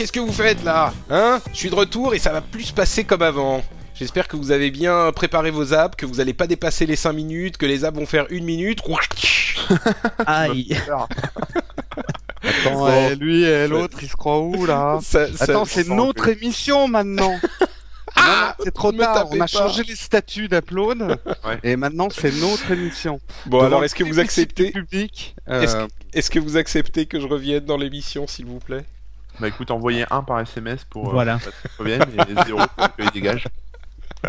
Qu'est-ce que vous faites là Hein Je suis de retour et ça va plus se passer comme avant. J'espère que vous avez bien préparé vos apps, que vous n'allez pas dépasser les 5 minutes, que les apps vont faire une minute. Aïe. Attends, eh, lui et l'autre, ils se croient où là Ça- ça- Attends, c'est notre sent émission maintenant. Ah c'est trop tard. On pas. a changé les statuts d'Upload et maintenant c'est notre émission. Bon alors, est-ce que vous acceptez public Est-ce euh, Est-ce que vous acceptez que je revienne dans l'émission, s'il vous plaît Bah écoute, envoyez un par SMS pour euh, Voilà. reviennent et zéro pour qu'ils dégagent.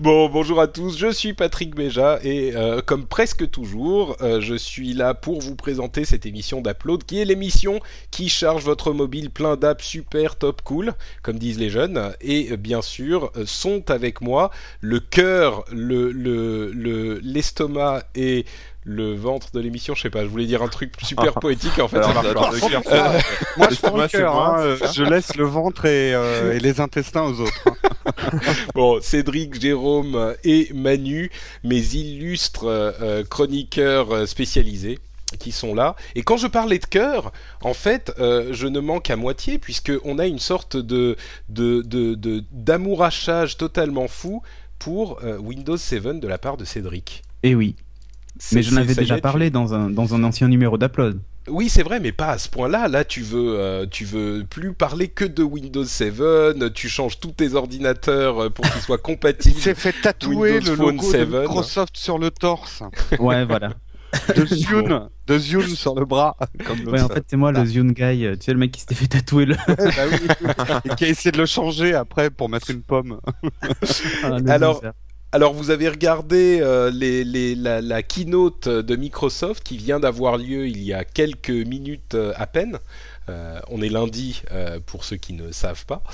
Bon, bonjour à tous, je suis Patrick Béja et euh, comme presque toujours, euh, je suis là pour vous présenter cette émission d'Upload qui est l'émission qui charge votre mobile plein d'apps super top cool, comme disent les jeunes. Et euh, bien sûr, euh, sont avec moi le cœur, le le le- l'estomac et le ventre de l'émission. Je sais pas, je voulais dire un truc super poétique en fait. ça marche pas. Euh, moi je prends le c'est cœur, moi, hein, euh, je laisse le ventre et, euh, et les intestins aux autres. hein. Bon, Cédric, Jérôme et Manu, mes illustres chroniqueurs spécialisés qui sont là. Et quand je parlais de cœur, en fait, euh, je ne manque à moitié puisque on a une sorte de de de de- d'amourachage totalement fou pour euh, Windows 7 de la part de Cédric. Et oui. Mais j'en avais déjà est, tu- parlé dans un, dans un ancien numéro d'Upload. Oui, c'est vrai, mais pas à ce point-là. Là, tu veux, euh, tu veux plus parler que de Windows 7. Tu changes tous tes ordinateurs euh, pour qu'ils soient Il compatibles. s'est fait tatouer Windows le Phone logo 7. de Microsoft sur le torse, Ouais, voilà. de Zune, de Zune sur le bras. Comme Ouais, en fait, c'est moi le Zune Guy. euh, Tu sais, le mec qui s'était fait tatouer le. Bah oui. Et qui a essayé de le changer après pour mettre une pomme. Ah, Alors. Alors, vous avez regardé euh, la, keynote de Microsoft qui vient d'avoir lieu il y a quelques minutes euh, à peine. Euh, on est lundi pour ceux qui ne savent pas.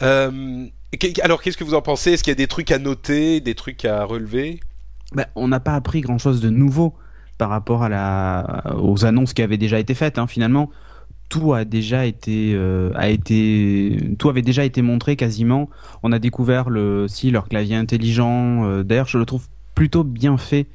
Alors, qu'est-ce que vous en pensez? Est-ce qu'il y a des trucs à noter, des trucs à relever? Bah, on n'a pas appris grand chose de nouveau par rapport aux annonces qui avaient déjà été faites. Hein. Finalement, euh, tout avait déjà été montré quasiment. On a découvert le, si leur clavier intelligent. euh, D'ailleurs, je le trouve plutôt bien fait.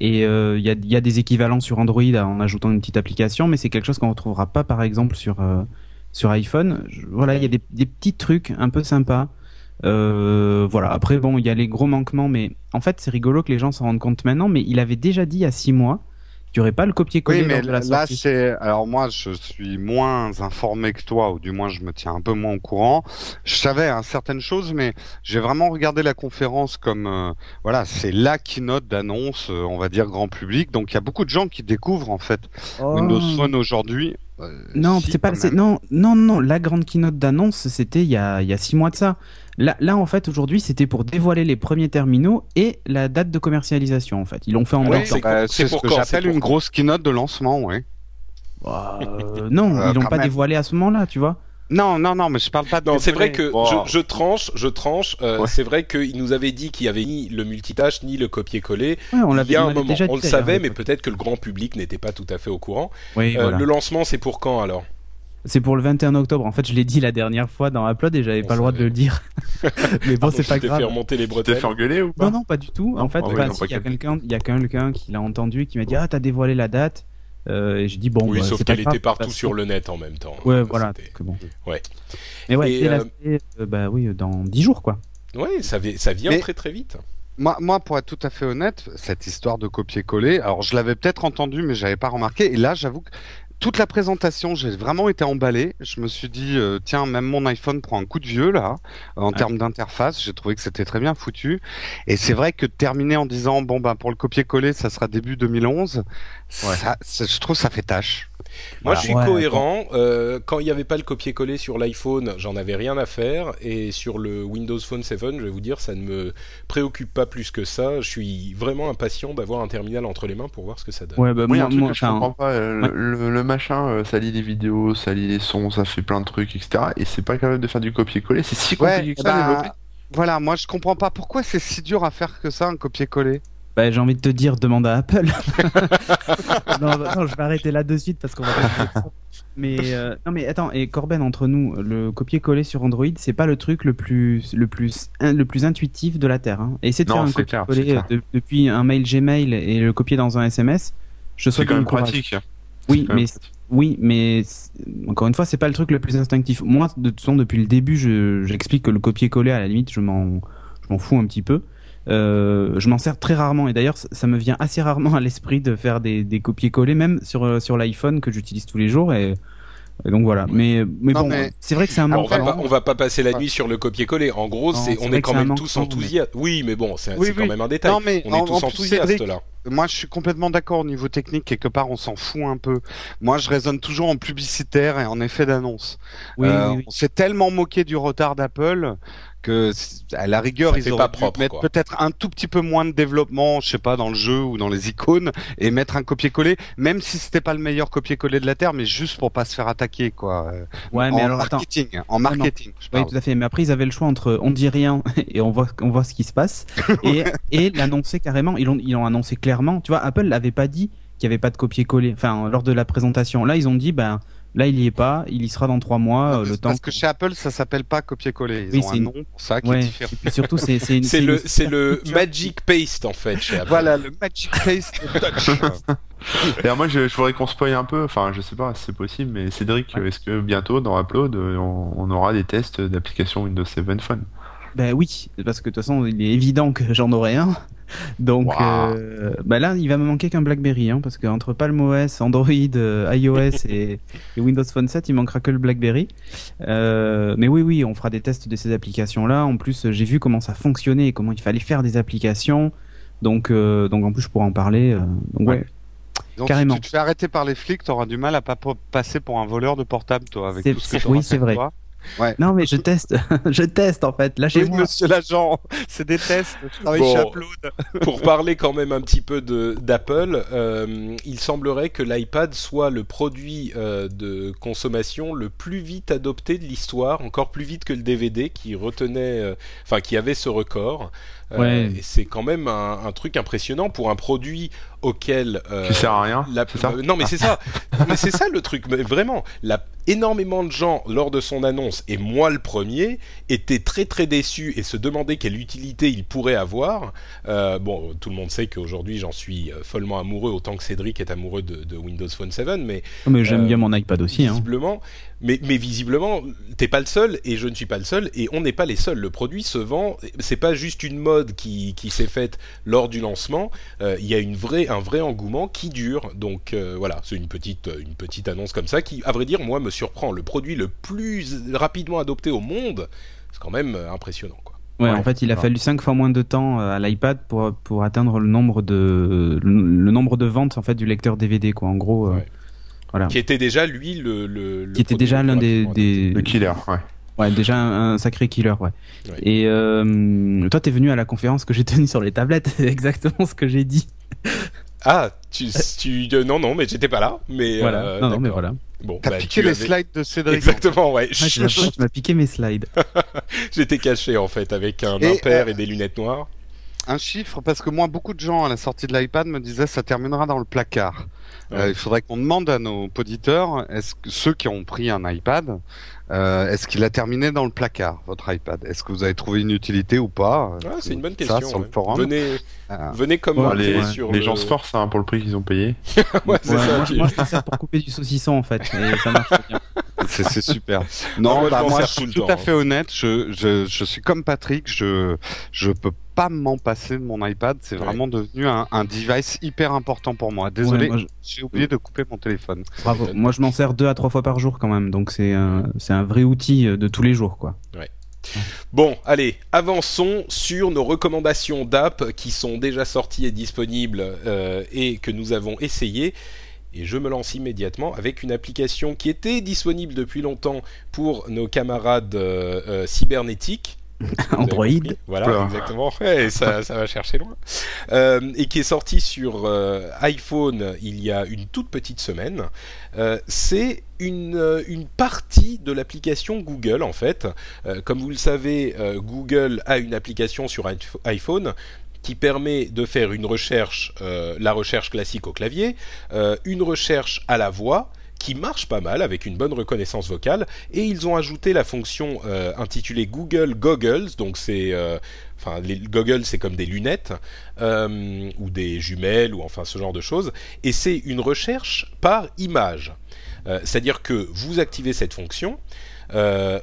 Et euh, il y, a, des équivalents sur Android en ajoutant une petite application, mais c'est quelque chose qu'on retrouvera pas, par exemple, sur iPhone. Voilà, il y a des, petits trucs un peu sympas. Voilà. Après, bon, il y a les gros manquements, mais en fait, c'est rigolo que les gens s'en rendent compte maintenant. Mais il avait déjà dit il y a six mois qu'il n'y aurait pas le copier-coller Oui, mais lors de la là, c'est. Alors, moi, je suis moins informé que toi, ou du moins, je me tiens un peu moins au courant. Je savais hein, certaines choses, mais j'ai vraiment regardé la conférence comme. euh, voilà, c'est la keynote d'annonce, euh, on va dire, grand public. Donc, il y a beaucoup de gens qui découvrent, en fait, Oh. Windows Phone aujourd'hui. Euh, Non, si, c'est pas. Non, non, non. La grande keynote d'annonce, c'était il y a, il y a six mois de ça. Là, là, en fait, aujourd'hui, c'était pour dévoiler les premiers terminaux et la date de commercialisation. En fait, ils l'ont fait en Alors, même c'est temps. Bah, c'est c'est ce pour que quand, j'appelle une grosse keynote de lancement, oui. Euh, non, Euh, ils l'ont pas même. dévoilé à ce moment-là, tu vois. Non, non, non, mais je parle pas de. C'est vrai que je, je tranche, je tranche. euh, Ouais. C'est vrai qu'il nous avait dit qu'il y avait ni le multitâche ni le copier-coller. Ouais, on Il l'avait y a on un l'avait moment, déjà on le savait, mais peut-être que le grand public n'était pas tout à fait au courant. Oui, Euh, voilà. Le lancement, c'est pour quand alors? C'est pour le 21 octobre. En fait, je l'ai dit la dernière fois dans Upload et j'avais pas le droit de le dire. mais bon, Ah, c'est pas tu t'es grave. fait remonter les bretelles. fait engueuler ou pas Non, non, pas du tout. En fait, Ah oui, si, il y a quelqu'un, il y a quelqu'un qui l'a entendu, qui m'a dit ah t'as dévoilé la date. Euh, et j'ai dit bon. oui, bah, sauf qu'elle grave, était partout parce sur que- le net en même temps. Ouais, voilà. donc bon. Ouais. Mais ouais, Et, euh, euh, bah oui, dans 10 jours quoi. Ouais, ça, vi- ça vient Mais- très très vite. Moi, moi, pour être tout à fait honnête, cette histoire de copier-coller, alors je l'avais peut-être entendu, mais j'avais pas remarqué. Et là, j'avoue que toute la présentation, j'ai vraiment été emballé. Je me suis dit, euh, tiens, même mon iPhone prend un coup de vieux là, en termes d'interface. J'ai trouvé que c'était très bien foutu. Et c'est vrai que terminer en disant, bon ben pour le copier-coller, ça sera début 2011, ça, ça- je trouve ça fait tâche. Moi, Voilà. je suis Ouais, cohérent. Euh, quand il n'y avait pas le copier-coller sur l'iPhone, j'en avais rien à faire. Et sur le Windows Phone 7, je vais vous dire, ça ne me préoccupe pas plus que ça. Je suis vraiment impatient d'avoir un terminal entre les mains pour voir ce que ça donne. Ouais, bah, Oui, moi, un truc moi, que je comprends pas, euh, ouais. le, le machin, euh, ça lit les vidéos, ça lit les sons, ça fait plein de trucs, etc. Et c'est pas capable de faire du copier-coller, c'est si compliqué que ça à bah, développer. voilà, moi je comprends pas pourquoi c'est si dur à faire que ça, un copier-coller. bah, j'ai envie de te dire, demande à Apple. non, non, je vais arrêter là de suite parce qu'on va. pas- mais euh, non, mais attends, et Corben entre nous, le copier-coller sur Android, c'est pas le truc le plus le plus in- le plus intuitif de la terre. Hein. Et essayer de Non, faire un c'est copier-coller c'est euh, de- depuis un mail Gmail et le copier dans un SMS. Je C'est quand même pratique. Oui, quand même mais. Oui, mais encore une fois, c'est pas le truc le plus instinctif. Moi, de toute façon, depuis le début, je- j'explique que le copier-coller, à la limite, je m'en, je m'en fous un petit peu. Euh, je m'en sers très rarement, et d'ailleurs, ça ça me vient assez rarement à l'esprit de faire des, des copier-coller, même sur euh, sur l'iPhone que j'utilise tous les jours. Et, et donc voilà. Mais mais Non, bon, mais- c'est vrai que c'est un Alors, on va manquement. pas, on va pas passer la nuit sur le copier-coller. En gros, Non, c'est, c'est on est quand même tous mais- enthousiastes. Oui, mais bon, c'est, Oui, c'est quand même un détail. Non, mais on est en- tous en enthousiastes Cédric, là. Moi, je suis complètement d'accord au niveau technique. Quelque part, on s'en fout un peu. Moi, je raisonne toujours en publicitaire et en effet d'annonce. Oui, Euh, oui, oui. On s'est tellement moqué du retard d'Apple que, à la rigueur, Ça ils auraient pas dû propre, mettre peut-être un tout petit peu moins de développement, je sais pas, dans le jeu ou dans les icônes, et mettre un copier-coller, même si c'était pas le meilleur copier-coller de la terre, mais juste pour pas se faire attaquer, quoi. Euh, Ouais, mais en alors attends. marketing, en marketing. Oui, tout à fait. Mais après, ils avaient le choix entre on dit rien et on voit, on voit ce qui se passe et, et l'annoncer carrément. Ils l'ont, ils l'ont annoncé clairement. Tu vois, Apple l'avait pas dit qu'il n'y avait pas de copier-coller. Enfin, lors de la présentation. Là, ils ont dit, ben, là, il y est pas. Il y sera dans trois mois. Non, euh, le temps. Parce que chez Apple, ça s'appelle pas copier-coller. Ils Oui, ont c'est un nom pour ça qui Ouais. est différent. Et puis surtout, c'est, le, c'est. Magic Paste en fait chez Apple. Voilà, le Magic Paste Touch. D'ailleurs, moi, je, je voudrais qu'on spoil un peu, enfin, je sais pas si c'est possible, mais Cédric, est-ce que bientôt, dans Upload, euh, on, on aura des tests d'application Windows 7 Phone Ben oui, parce que de toute façon, il est évident que j'en aurai un. Donc, Waouh. euh, ben là, il va me manquer qu'un BlackBerry, hein, parce qu'entre PalmOS, Android, euh, iOS et, et Windows Phone 7, il manquera que le BlackBerry. Euh, mais oui, oui, on fera des tests de ces applications-là. En plus, j'ai vu comment ça fonctionnait et comment il fallait faire des applications. Donc, donc en plus, je pourrais en parler. donc ouais. Donc, Carrément. si tu te fais arrêter par les flics, t'auras du mal à pas passer pour un voleur de portable, toi, avec tout ce que oui, c'est vrai. toi. Non, mais je teste, je teste en fait. Oui, Lâchez-moi. monsieur l'agent, c'est des tests. Je travaille Bon. chez Upload. Pour parler quand même un petit peu d'Apple, euh, il semblerait que l'iPad soit le produit euh, de consommation le plus vite adopté de l'histoire, encore plus vite que le DVD qui retenait, euh, enfin qui avait ce record. Euh, Ouais. et c'est quand même un, un truc impressionnant pour un produit auquel euh, Qui sert à rien, la- c'est ça euh, non mais c'est ça mais c'est ça le truc mais vraiment la, énormément de gens lors de son annonce et moi le premier étaient très très déçus et se demandaient quelle utilité il pourrait avoir Euh, bon tout le monde sait qu'aujourd'hui j'en suis follement amoureux autant que Cédric est amoureux de, de Windows Phone 7 mais Mais j'aime Euh, bien mon iPad aussi. Hein. Mais, mais visiblement t'es pas le seul et je ne suis pas le seul et on n'est pas les seuls. Le produit se vend. C'est pas juste une mode qui, qui s'est faite lors du lancement. Euh, il y a une vraie, un vrai engouement qui dure. Donc euh, voilà c'est une petite, une petite annonce comme ça qui à vrai dire moi me surprend. Le produit le plus rapidement adopté au monde c'est quand même euh, impressionnant quoi. Ouais, Ouais, en fait, il a fallu cinq fois moins de temps euh, à l'iPad pour pour atteindre le nombre de le, le nombre de ventes en fait du lecteur DVD quoi. En gros, euh. Voilà. qui était déjà lui le, le, le Qui était déjà l'un des, des Le killer, ouais. ouais déjà un, un sacré killer ouais. Ouais. Et euh, toi t'es venu à la conférence que j'ai tenue sur les tablettes, c'est exactement ce que j'ai dit. Ah, tu, tu euh, non non, mais j'étais pas là, mais voilà. euh, non non mais voilà. Bon, T'as bah, piqué tu les avais- slides de Cédric. Exactement, ouais. Ouais, tu m'as- tu m'as piqué mes slides. J'étais caché en fait avec un Et, impair euh, et des lunettes noires. Un chiffre, parce que moi, beaucoup de gens à la sortie de l'iPad me disaient ça terminera dans le placard. Euh, il faudrait qu'on demande à nos auditeurs, est-ce que ceux qui ont pris un iPad, euh, est-ce qu'il a terminé dans le placard, votre iPad? Est-ce que vous avez trouvé une utilité ou pas? Ah, c'est une bonne Ça, question. sur le forum. Venez, Euh, venez Ouais, commenter les ouais. sur les le- gens se forcent hein, pour le prix qu'ils ont payé. ouais, c'est Ouais, ça. moi, tu- moi, je pour couper du saucisson en fait et ça marche bien. c'est super. Non, moi, bah, je moi, je suis tout temps, à hein. fait honnête. Je, je, je suis comme Patrick. Je, je peux pas m'en passer de mon iPad. C'est Ouais. vraiment devenu un, un device hyper important pour moi. Désolé, Ouais, moi, je- j'ai oublié de couper mon téléphone. Bravo. Moi, je m'en sers deux à trois fois par jour quand même, donc c'est un, c'est un vrai outil euh, de tous les jours, quoi. Bon, allez, avançons sur nos recommandations d'app qui sont déjà sorties et disponibles euh, et que nous avons essayées. Et je me lance immédiatement avec une application qui était disponible depuis longtemps pour nos camarades euh, euh, cybernétiques. Android. Voilà, exactement. Ouais, ça, ça va chercher loin. Euh, et qui est sorti sur euh, iPhone il y a une toute petite semaine. Euh, c'est une, une partie de l'application Google, en fait. Euh, comme vous le savez, euh, Google a une application sur iPh- iPhone qui permet de faire une recherche, euh, la recherche classique au clavier, euh, une recherche à la voix, qui marche pas mal avec une bonne reconnaissance vocale. Et ils ont ajouté la fonction euh, intitulée Google Goggles. Donc c'est euh, les goggles c'est comme des lunettes euh, ou des jumelles ou enfin ce genre de choses. Et c'est une recherche par image. C'est-à-dire que vous activez cette fonction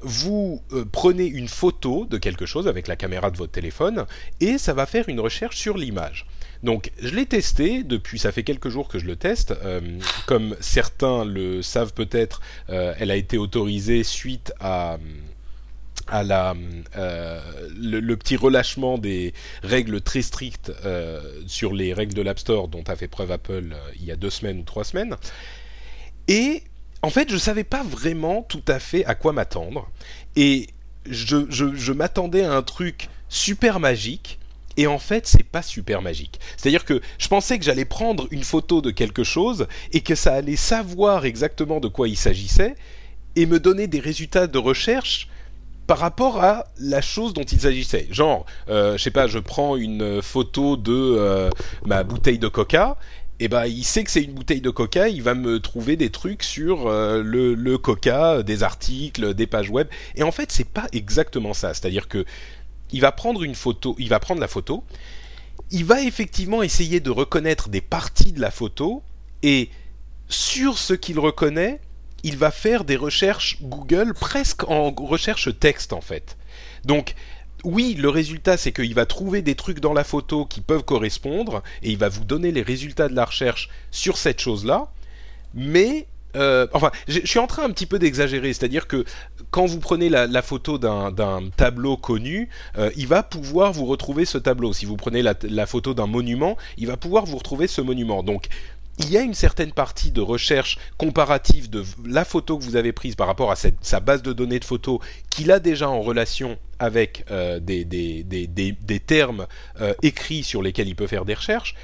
vous prenez une photo de quelque chose avec la caméra de votre téléphone et ça va faire une recherche sur l'image. Donc je l'ai testé depuis, ça fait quelques jours que je le teste. Euh, comme certains le savent peut-être, euh, elle a été autorisée suite à euh, le, petit relâchement des règles très strictes sur les règles de l'App Store dont a fait preuve Apple il y a deux semaines ou trois semaines. Et en fait, je savais pas vraiment tout à fait à quoi m'attendre. Et je, je m'attendais à un truc super magique. Et en fait, c'est pas super magique. C'est-à-dire que je pensais que j'allais prendre une photo de quelque chose et que ça allait savoir exactement de quoi il s'agissait et me donner des résultats de recherche par rapport à la chose dont il s'agissait. Genre, euh, je sais pas, je prends une photo de euh, ma bouteille de coca et ben il sait que c'est une bouteille de coca, il va me trouver des trucs sur euh, le, le coca, des articles, des pages web. Et en fait, c'est pas exactement ça. C'est-à-dire que il va prendre une photo, il va prendre la photo, il va effectivement essayer de reconnaître des parties de la photo et sur ce qu'il reconnaît, il va faire des recherches Google presque en recherche texte en fait. Donc oui, le résultat, c'est qu'il va trouver des trucs dans la photo qui peuvent correspondre et il va vous donner les résultats de la recherche sur cette chose-là. Mais, euh, enfin, je suis en train un petit peu d'exagérer, c'est-à-dire que quand vous prenez la, photo d'un tableau connu, euh, il va pouvoir vous retrouver ce tableau. Si vous prenez la, photo d'un monument, il va pouvoir vous retrouver ce monument. Donc, il y a une certaine partie de recherche comparative de la photo que vous avez prise par rapport à sa base de données de photos qu'il a déjà en relation avec euh, des, termes écrits sur lesquels il peut faire des recherches.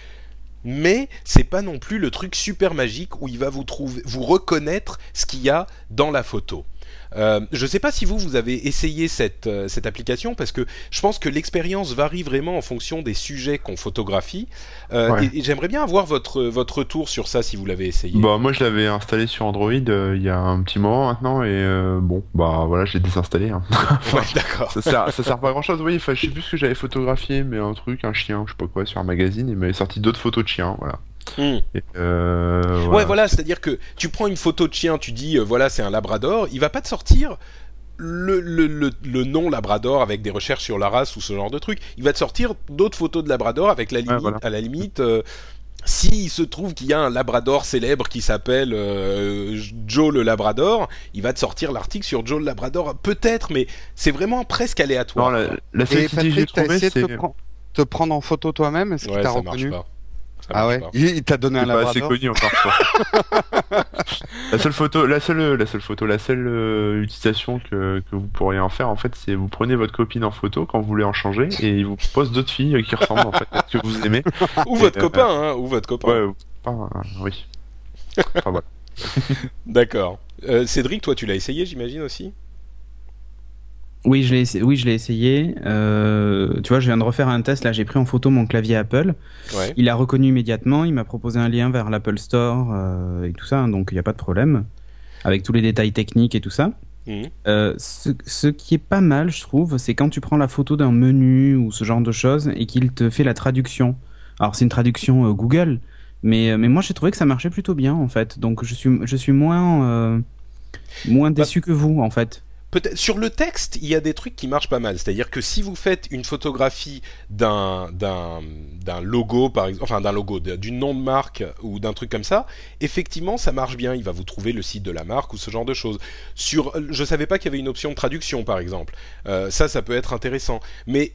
Mais c'est pas non plus le truc super magique où il va vous vous reconnaître ce qu'il y a dans la photo. Euh, je sais pas si vous vous avez essayé cette euh, cette application parce que je pense que l'expérience varie vraiment en fonction des sujets qu'on photographie. Euh, Ouais. Et, et j'aimerais bien avoir votre votre retour sur ça si vous l'avez essayé. Bah moi je l'avais installé sur Android il y a un petit moment maintenant et bon bah voilà je l'ai désinstallé. Hein. Ouais, d'accord. ça sert ça sert pas à grand chose. Oui, enfin je sais plus ce que j'avais photographié mais un truc un chien je sais pas quoi sur un magazine il m'avait sorti d'autres photos de chiens voilà. Hmm. Et, euh, Ouais, voilà, c'est-à-dire que tu prends une photo de chien, tu dis euh, voilà, c'est un labrador, il va pas te sortir le, le, le, le nom labrador avec des recherches sur la race ou ce genre de truc. Il va te sortir d'autres photos de labrador avec la limite, voilà. à la limite. euh, s'il se trouve qu'il y a un labrador célèbre qui s'appelle euh, Joe le labrador, il va te sortir l'article sur Joe le labrador, peut-être, mais c'est vraiment presque Non, aléatoire. la, la Et j'ai essayé de te, prendre- te prendre en photo toi-même Est-ce ouais, reconnu pas. Ça Ah ouais pas. Il, il t'a donné un C'est pas assez connu encore. la seule photo, la seule, la seule photo, la seule euh, utilisation que, que vous pourriez en faire en fait, c'est vous prenez votre copine en photo quand vous voulez en changer et il vous pose d'autres filles euh, qui ressemblent en fait à ce que vous aimez. Ou votre euh, copain, hein, ou votre copain. Ouais, euh, oui. Enfin, voilà. D'accord. Euh, Cédric, toi, tu l'as essayé, j'imagine aussi? Oui, je l'ai essayé. Oui, je l'ai essayé. Euh, tu vois, je viens de refaire un test. Là, j'ai pris en photo mon clavier Apple. Ouais. Il a reconnu immédiatement. Il m'a proposé un lien vers l'Apple Store euh, et tout ça. hein, donc, il n'y a pas de problème. Avec tous les détails techniques et tout ça. Mhm. Euh, ce, ce qui est pas mal, je trouve, c'est quand tu prends la photo d'un menu ou ce genre de choses et qu'il te fait la traduction. Alors, c'est une traduction Google, mais, mais moi, j'ai trouvé que ça marchait plutôt bien, en fait. Donc, je suis, je suis moins. Moins déçu que vous, en fait. Peut-être sur le texte, il y a des trucs qui marchent pas mal. C'est-à-dire que si vous faites une photographie d'un d'un logo par exemple, enfin d'un logo, d'une nom de marque ou d'un truc comme ça, effectivement, ça marche bien. Il va vous trouver le site de la marque ou ce genre de choses. Sur, je savais pas qu'il y avait une option de traduction par exemple. Euh, ça, ça peut être intéressant. Mais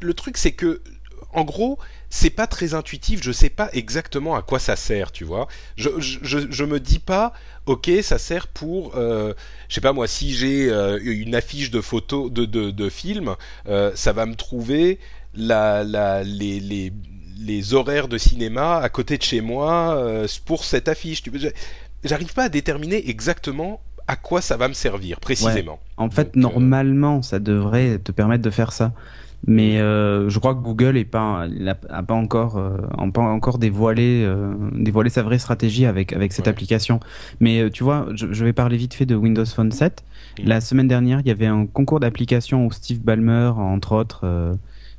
le truc, c'est que en gros, c'est pas très intuitif. Je sais pas exactement à quoi ça sert, tu vois. Je, je, je me dis pas, ok, ça sert pour, euh, je sais pas moi, si j'ai euh, une affiche de photos de, de, de film, euh, ça va me trouver la, la, les, les, les horaires de cinéma à côté de chez moi pour cette affiche. Tu J'arrive pas à déterminer exactement à quoi ça va me servir précisément. Ouais. En fait, Donc, normalement, ça devrait te permettre de faire ça. Mais euh, je crois que Google est pas, a, pas encore, euh, pas encore dévoilé, euh, dévoilé sa vraie stratégie avec avec cette ouais. application. Mais euh, tu vois, je, je, vais parler vite fait de Windows Phone 7. Mmh. La semaine dernière, il y avait un concours d'application où Steve Ballmer, entre autres, euh,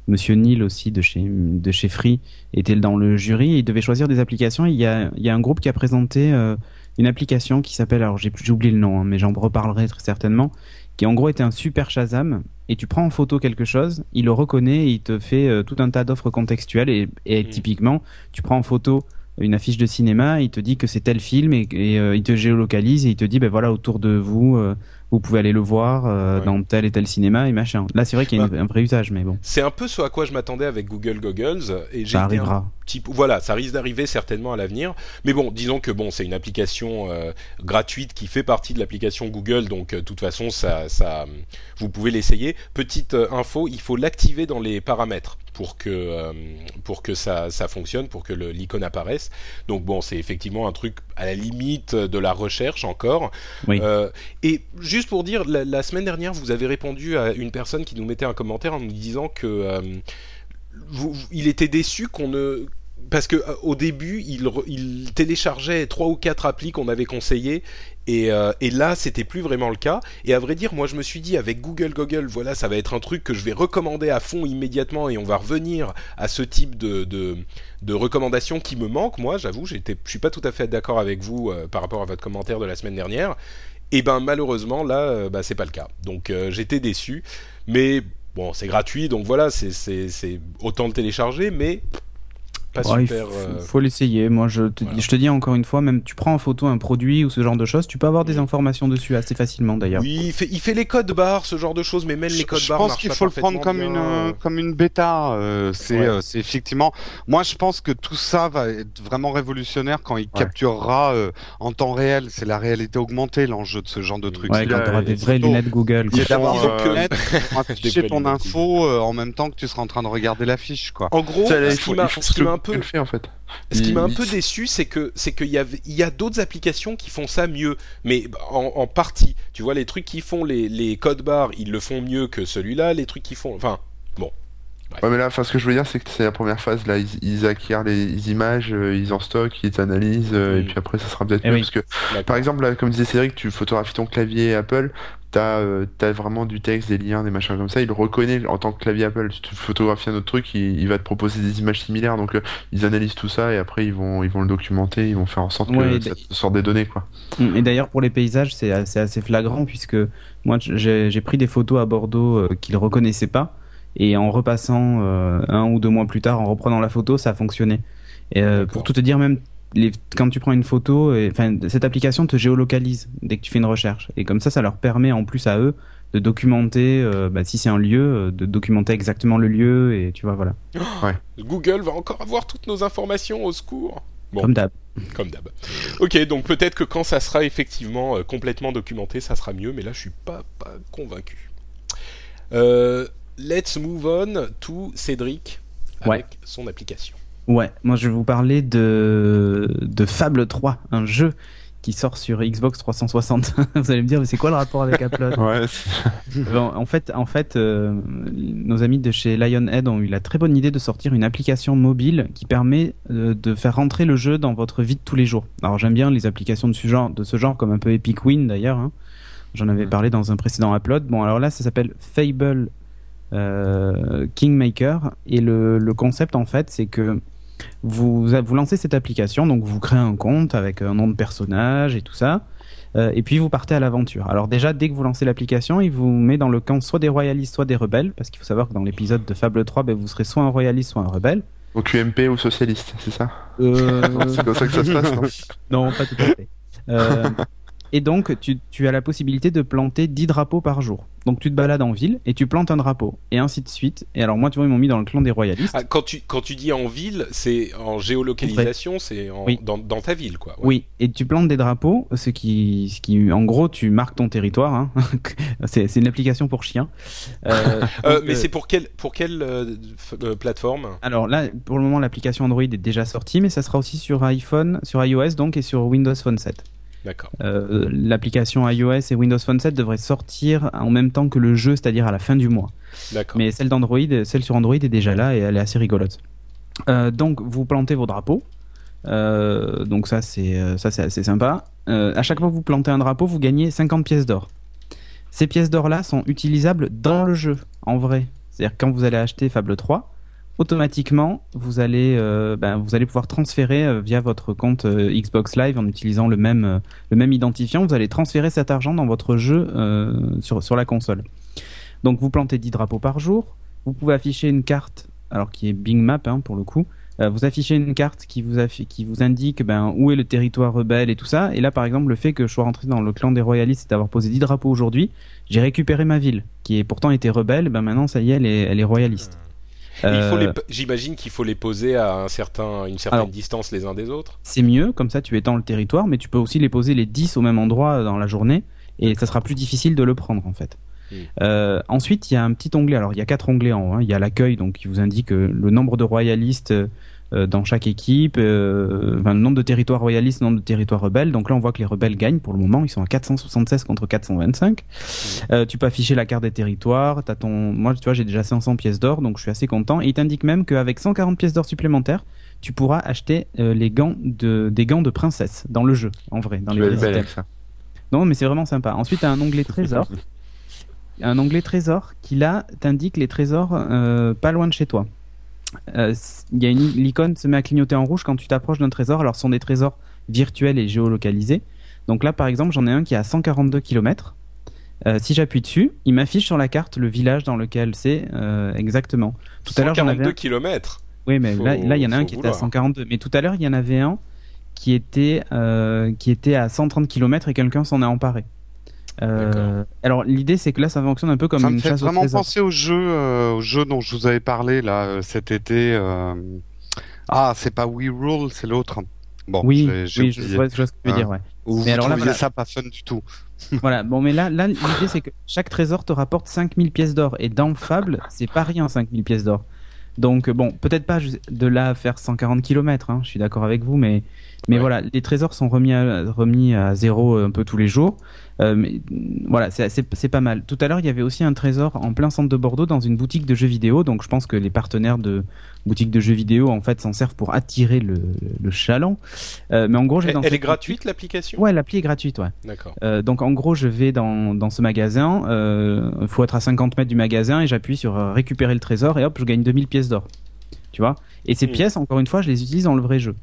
Monsieur Neil aussi de chez de chez Free, était dans le jury. Et il devait choisir des applications. il y a il y a un groupe qui a présenté euh, une application qui s'appelle, alors j'ai oublié le nom, hein, mais j'en reparlerai très certainement, qui en gros était un super Shazam, et tu prends en photo quelque chose, il le reconnaît et il te fait euh, tout un tas d'offres contextuelles, et, et mmh. typiquement, tu prends en photo une affiche de cinéma, il te dit que c'est tel film, et, et euh, il te géolocalise, et il te dit, ben voilà, autour de vous, euh, vous pouvez aller le voir euh, ouais. dans tel et tel cinéma et machin. Là, c'est vrai qu'il y a bah, un vrai usage, mais bon. C'est un peu ce à quoi je m'attendais avec Google Goggles. Et ça arrivera. Petit... Voilà, ça risque d'arriver certainement à l'avenir. Mais bon, disons que bon, c'est une application euh, gratuite qui fait partie de l'application Google, donc de euh, toute façon, ça, ça, vous pouvez l'essayer. Petite info, il faut l'activer dans les paramètres pour que euh, pour que ça, ça fonctionne, pour que l'icône apparaisse. Donc bon, c'est effectivement un truc à la limite de la recherche encore. Oui. Euh, et juste pour dire, la, la, semaine dernière, vous avez répondu à une personne qui nous mettait un commentaire en nous disant que euh, vous, il était déçu qu'on ne parce que au début, il, il, téléchargeait trois ou quatre applis qu'on avait conseillées et, euh, et, là, c'était plus vraiment le cas. Et à vrai dire, moi, je me suis dit avec Google Google, voilà, ça va être un truc que je vais recommander à fond immédiatement, et on va revenir à ce type de, de, recommandations qui me manquent. Moi, j'avoue, je suis pas tout à fait d'accord avec vous euh, par rapport à votre commentaire de la semaine dernière. Et ben malheureusement, là, euh, bah, c'est pas le cas. Donc euh, j'étais déçu, mais bon, c'est gratuit, donc voilà, c'est autant le télécharger, mais pas ouais, super. Il faut, faut l'essayer. Moi, je te, voilà. je te dis encore une fois, même tu prends en photo un produit ou ce genre de choses, tu peux avoir des informations dessus assez facilement d'ailleurs. Oui, il fait, il fait les codes barres, ce genre de choses, mais même les codes barres. Je pense qu'il faut le prendre comme une euh, comme une bêta. Euh, c'est ouais. euh, c'est effectivement. Moi, je pense que tout ça va être vraiment révolutionnaire quand il ouais. capturera euh, en temps réel. C'est la réalité augmentée l'enjeu de ce genre de truc. Ouais, quand tu auras des vraies lunettes Google. C'est d'avoir des lunettes, afficher ton info euh, en même temps que tu seras en train de regarder l'affiche, quoi. En gros, ce qui m'a un peu fait en fait. Ce qui m'a un peu déçu, c'est que c'est qu'il y a il y a d'autres applications qui font ça mieux, mais en, en, partie. Tu vois, les trucs qui font les, les codes barres, ils le font mieux que celui-là. Les trucs qui font, enfin, bon. Ouais. ouais, mais là, enfin, ce que je veux dire, c'est que c'est la première phase. Là, ils, ils acquièrent les images, euh, ils en stockent, ils analysent, euh, mmh. et puis après, ça sera peut-être mieux. Oui. Parce que, par exemple, là, comme disait Cédric, tu photographies ton clavier Apple, t'as euh, as vraiment du texte, des liens, des machins comme ça. Il reconnaît en tant que clavier Apple. Si tu photographies un autre truc, il, il va te proposer des images similaires. Donc, euh, ils analysent tout ça et après, ils vont, ils vont le documenter, ils vont faire en sorte que ça sorte des données, quoi. Mmh, et d'ailleurs, pour les paysages, c'est assez, assez, flagrant puisque moi, j'ai pris des photos à Bordeaux euh, qu'ils reconnaissaient pas et en repassant euh, un ou deux mois plus tard, en reprenant la photo, ça a fonctionné. Et euh, pour tout te dire, même les, quand tu prends une photo, enfin cette application te géolocalise dès que tu fais une recherche. Et comme ça, ça leur permet en plus à eux de documenter, euh, bah, si c'est un lieu, euh, de documenter exactement le lieu et tu vois voilà. Oh, ouais. Google va encore avoir toutes nos informations au secours. Bon, comme d'hab. Comme d'hab. Ok, donc peut-être que quand ça sera effectivement euh, complètement documenté, ça sera mieux, mais là je suis pas pas convaincu. Euh, let's move on to Cédric avec ouais. son application. Ouais, moi je vais vous parler de, de Fable 3, un jeu qui sort sur Xbox 360. vous allez me dire, mais c'est quoi le rapport avec Upload Ouais. bon, en fait, en fait euh, nos amis de chez Lionhead ont eu la très bonne idée de sortir une application mobile qui permet euh, de faire rentrer le jeu dans votre vie de tous les jours. Alors j'aime bien les applications de ce genre, de ce genre comme un peu Epic Win d'ailleurs. Hein. J'en avais parlé dans un précédent upload. Bon, alors là, ça s'appelle Fable euh, Kingmaker et le, le concept en fait, c'est que vous, vous lancez cette application, donc vous créez un compte avec un nom de personnage et tout ça. Euh, et puis vous partez à l'aventure. Alors déjà, dès que vous lancez l'application, il vous met dans le camp soit des royalistes, soit des rebelles, parce qu'il faut savoir que dans l'épisode de Fable 3, ben, vous serez soit un royaliste, soit un rebelle. Donc UMP ou socialiste, c'est ça? Euh, C'est comme ça que ça se passe, non? Non, pas tout à fait. Euh, et donc, tu, tu as la possibilité de planter 10 drapeaux par jour. Donc, tu te balades en ville et tu plantes un drapeau. Et ainsi de suite. Et alors, moi, tu vois, ils m'ont mis dans le clan des royalistes. Ah, quand tu quand tu dis en ville, c'est en géolocalisation, c'est Oui. dans, dans ta ville quoi. Ouais. Oui, et tu plantes des drapeaux, ce qui, ce qui en gros, tu marques ton territoire. Hein. c'est une application pour chiens. Euh, Euh, mais euh, c'est pour quelle pour quelle plateforme? Alors là, pour le moment, l'application Android est déjà sortie, mais ça sera aussi sur iPhone, sur iOS donc, et sur Windows Phone 7. Euh, l'application iOS et Windows Phone 7 devraient sortir en même temps que le jeu, c'est-à-dire à la fin du mois. Mais celle d'Android, celle sur Android est déjà là et elle est assez rigolote. Euh, donc vous plantez vos drapeaux. Euh, donc ça c'est ça c'est assez sympa. À chaque fois que vous plantez un drapeau, vous gagnez 50 pièces d'or. Ces pièces d'or là sont utilisables dans le jeu en vrai. C'est-à-dire quand vous allez acheter Fable 3, automatiquement vous allez euh, ben, vous allez pouvoir transférer euh, via votre compte euh, Xbox Live en utilisant le même le même identifiant, vous allez transférer cet argent dans votre jeu sur la console. Donc vous plantez 10 drapeaux par jour. Vous pouvez afficher une carte, alors qui est Bing Map hein, pour le coup. Vous affichez une carte qui vous, qui vous indique ben, où est le territoire rebelle et tout ça. Et là, par exemple, le fait que je sois rentré dans le clan des royalistes et d'avoir posé 10 drapeaux aujourd'hui, j'ai récupéré ma ville, qui est pourtant été rebelle. Ben maintenant, ça y est, elle est, elle est royaliste. Euh, J'imagine qu'il faut les poser à un certain, une certaine Alors- distance les uns des autres. c'est mieux, comme ça tu étends le territoire, mais tu peux aussi les poser les 10 au même endroit dans la journée, et ça sera plus difficile de le prendre en fait. Mm. Euh, ensuite, il y a un petit onglet, alors il y a quatre onglets en haut, hein. il y a l'accueil, donc qui vous indique euh, le nombre de royalistes dans chaque équipe, euh, enfin, le nombre de territoires royalistes, le nombre de territoires rebelles, donc là on voit que les rebelles gagnent pour le moment, ils sont à 476 contre 425. Euh, tu peux afficher la carte des territoires, t'as ton... moi tu vois j'ai déjà 500 pièces d'or, donc je suis assez content, et il t'indique même qu'avec 140 pièces d'or supplémentaires, tu pourras acheter euh, les gants de des gants de princesse dans le jeu en vrai dans Tu les ça. non mais c'est vraiment sympa. Ensuite t'as un onglet trésor. Un onglet trésor qui là t'indique les trésors euh, pas loin de chez toi Euh, y a une l'icône se met à clignoter en rouge quand tu t'approches d'un trésor alors ce sont des trésors virtuels et géolocalisés donc là par exemple j'en ai un qui est à 142 km si j'appuie dessus, il m'affiche sur la carte le village dans lequel c'est euh, exactement. Tout à l'heure, j'en avais 142 un- km. Oui, mais Faut- là, il y en a un qui était à vouloir. 142. Mais tout à l'heure, il y en avait un qui était, euh, qui était à 130 km et quelqu'un s'en est emparé. Euh, alors l'idée c'est que là ça fonctionne un peu comme ça me une fait chasse au vraiment penser au jeu, euh, au jeu dont je vous avais parlé là euh, cet été. euh, Ah, c'est pas We Rule, c'est l'autre. Bon, Oui, j'ai- j'ai oui, je vois, je vois ce que tu veux Hein. dire. Ouais. Où Mais vous alors là, voilà. ça pas fun du tout. voilà. Bon, mais là, là l'idée c'est que chaque trésor te rapporte 5000 pièces d'or et dans Fable c'est pas rien 5000 pièces d'or. Donc bon, peut-être pas de là à faire 140 km, hein, je suis d'accord avec vous, mais mais Ouais. voilà, les trésors sont remis à, remis à zéro un peu tous les jours. Euh, mais mm, voilà, c'est pas mal. Tout à l'heure, il y avait aussi un trésor en plein centre de Bordeaux dans une boutique de jeux vidéo. Donc je pense que les partenaires de boutiques de jeux vidéo en fait s'en servent pour attirer le, le chaland. Euh, mais en gros, je vais Elle, dans elle est gratuite l'application? Ouais, l'appli est gratuite, ouais. D'accord. Euh, donc en gros, je vais dans, dans ce magasin, euh, il faut être à 50 mètres du magasin et j'appuie sur euh, récupérer le trésor et hop, je gagne 2000 pièces d'or. Tu vois? Et ces Mm. pièces, encore une fois, je les utilise dans le vrai jeu.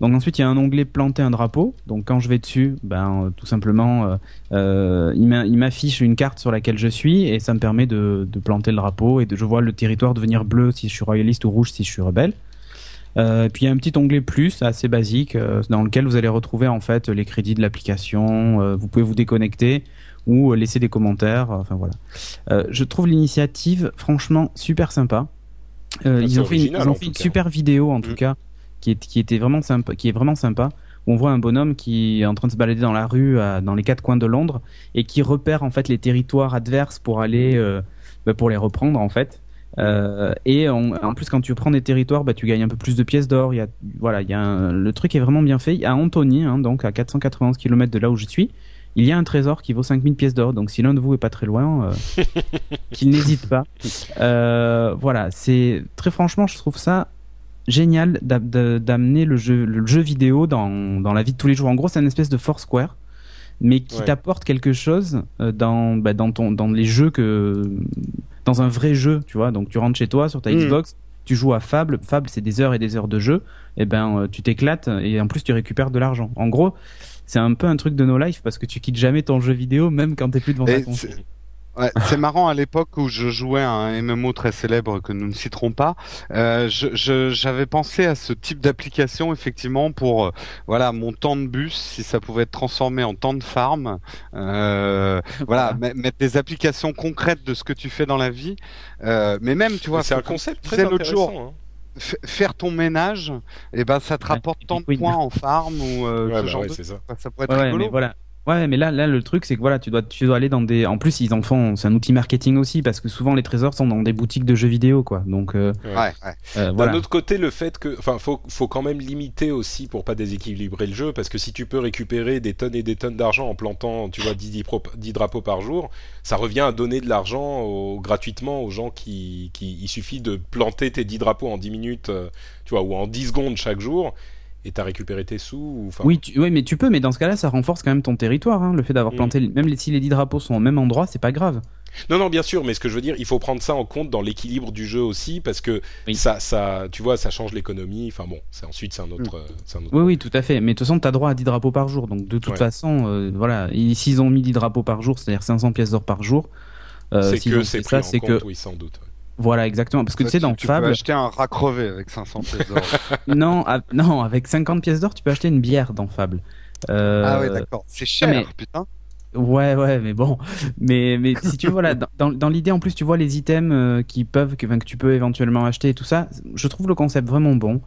Donc ensuite, il y a un onglet planter un drapeau. Donc quand je vais dessus, ben euh, tout simplement, euh, euh, il m'a- il m'affiche une carte sur laquelle je suis et ça me permet de, de planter le drapeau et de, je vois le territoire devenir bleu si je suis royaliste ou rouge si je suis rebelle. Euh, puis il y a un petit onglet plus assez basique euh, dans lequel vous allez retrouver en fait les crédits de l'application. vous pouvez vous déconnecter ou laisser des commentaires. Enfin voilà. Je trouve l'initiative franchement super sympa. Ah, ils ont fait une, ils ont fait super vidéo en Mm. tout cas qui est qui était vraiment sympa, qui est vraiment sympa. Où on voit un bonhomme qui est en train de se balader dans la rue à- dans les quatre coins de Londres et qui repère en fait les territoires adverses pour aller euh, bah, pour les reprendre en fait. Euh, et en, en plus, quand tu prends des territoires, bah, tu gagnes un peu plus de pièces d'or. Il y a, voilà, il y a un- le truc est vraiment bien fait. À Antony, hein, donc à 491 km de là où je suis, il y a un trésor qui vaut 5000 pièces d'or. Donc si l'un de vous est pas très loin, euh, qu'il n'hésite pas. Euh, voilà, c'est très franchement, je trouve ça génial d'amener le jeu, le jeu vidéo dans, dans la vie de tous les jours. En gros, c'est une espèce de Foursquare, mais qui Ouais. t'apporte quelque chose euh, dans, bah, dans, ton, dans les jeux que. dans un vrai jeu, tu vois. Donc tu rentres chez toi sur ta Mhm. Xbox, tu joues à Fable. Fable, c'est des heures et des heures de jeu. Et ben, euh, tu t'éclates et en plus, tu récupères de l'argent. En gros, c'est un peu un truc de no life parce que tu quittes jamais ton jeu vidéo même quand t'es plus devant ta console. C'est- Ouais, c'est marrant à l'époque où je jouais à un MMO très célèbre que nous ne citerons pas. Euh, je- je- j'avais pensé à ce type d'application effectivement pour euh, voilà mon temps de bus si ça pouvait être transformé en temps de farm. Euh, voilà, met- mettre des applications concrètes de ce que tu fais dans la vie. Euh, mais même tu vois, c'est un concept très intéressant. jour, hein. faire ton ménage, et ben ça te Ouais, rapporte et tant de points en farm ou euh, Ouais, ce bah genre ouais, de ça. ça pourrait être Ouais, ouais, rigolo. mais voilà. Ouais, mais là, là, le truc, c'est que voilà, tu dois, tu dois aller dans des. En plus, ils en font. C'est un outil marketing aussi, parce que souvent les trésors sont dans des boutiques de jeux vidéo, quoi. Donc, euh, Ouais, ouais. euh, D'un voilà. autre côté, le fait que, enfin, faut, faut quand même limiter aussi pour pas déséquilibrer le jeu, parce que si tu peux récupérer des tonnes et des tonnes d'argent en plantant, tu vois, 10, 10 pro- 10 drapeaux par jour, ça revient à donner de l'argent au- gratuitement aux gens qui, qui, il suffit de planter tes 10 drapeaux en 10 minutes, euh, tu vois, ou en 10 secondes chaque jour, et t'as récupéré tes sous. ou- Oui, tu, oui, mais tu peux, mais dans ce cas-là, ça renforce quand même ton territoire. Hein, le fait d'avoir Mm. planté, même les- si les 10 drapeaux sont au même endroit, c'est pas grave. Non, non, bien sûr, mais ce que je veux dire, il faut prendre ça en compte dans l'équilibre du jeu aussi, parce que Oui. ça, ça, tu vois, ça change l'économie. Enfin bon, c'est ensuite c'est un autre, euh, c'est un autre. Oui, oui, tout à fait. Mais de toute façon, t'as droit à 10 drapeaux par jour. Donc, de toute Ouais. façon, euh, voilà. S'ils ont mis 10 drapeaux par jour, c'est-à-dire 500 pièces d'or par jour. euh, c'est que c'est ça, c'est que oui, sans doute. ouais. Voilà, exactement. Parce que tu sais, dans tu peux Fable, acheter un rat crevé avec 500 pièces d'or. non, ah, non, avec 50 pièces d'or, tu peux acheter une bière dans Fable. Euh, Ah ouais, d'accord. C'est cher, mais- putain. Ouais, ouais, mais bon, mais mais si tu veux, voilà, dans, dans, l'idée en plus, tu vois les items euh, qui peuvent, que, que tu peux éventuellement acheter et tout ça. Je trouve le concept vraiment bon.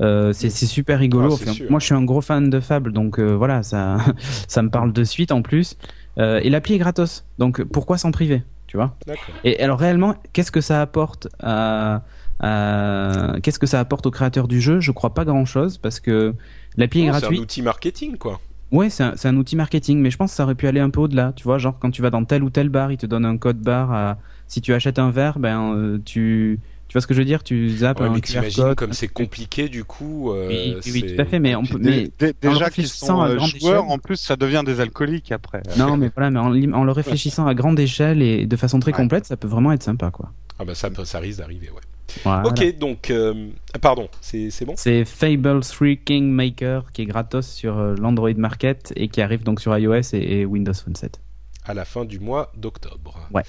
Euh, c'est c'est super rigolo. Ah, Enfin, moi, je suis un gros fan de Fable, donc euh, voilà, ça ça me parle de suite en plus. Euh, et l'appli est gratos, donc pourquoi s'en priver, tu vois D'accord. Et alors réellement, qu'est-ce que ça apporte à, à- qu'est-ce que ça apporte aux créateurs du jeu? Je crois pas grand-chose parce que l'appli est Non, C'est un outil marketing, quoi. Ouais, c'est un, outil marketing, mais je pense que ça aurait pu aller un peu au-delà. Tu vois, genre quand tu vas dans tel ou tel bar, ils te donnent un code bar. À... Si tu achètes un verre, ben euh, tu vois ce que je veux dire? Tu zappes Ouais, un mais QR comme c'est compliqué du coup. euh, Oui, tout à fait, mais on peut. déjà qu'ils sont à euh, grande joueurs, échelle- en plus, ça devient des alcooliques après. non, mais voilà, mais en, le réfléchissant à grande échelle et de façon très Ouais. complète, ça peut vraiment être sympa, quoi. Ah bah ça, ça risque d'arriver, ouais. Voilà. Ok, donc, euh, pardon, c'est c'est bon? C'est Fable 3 Kingmaker qui est gratos sur euh, l'Android Market et qui arrive donc sur iOS et, et Windows Phone 7. À la fin du mois d'octobre. Ouais.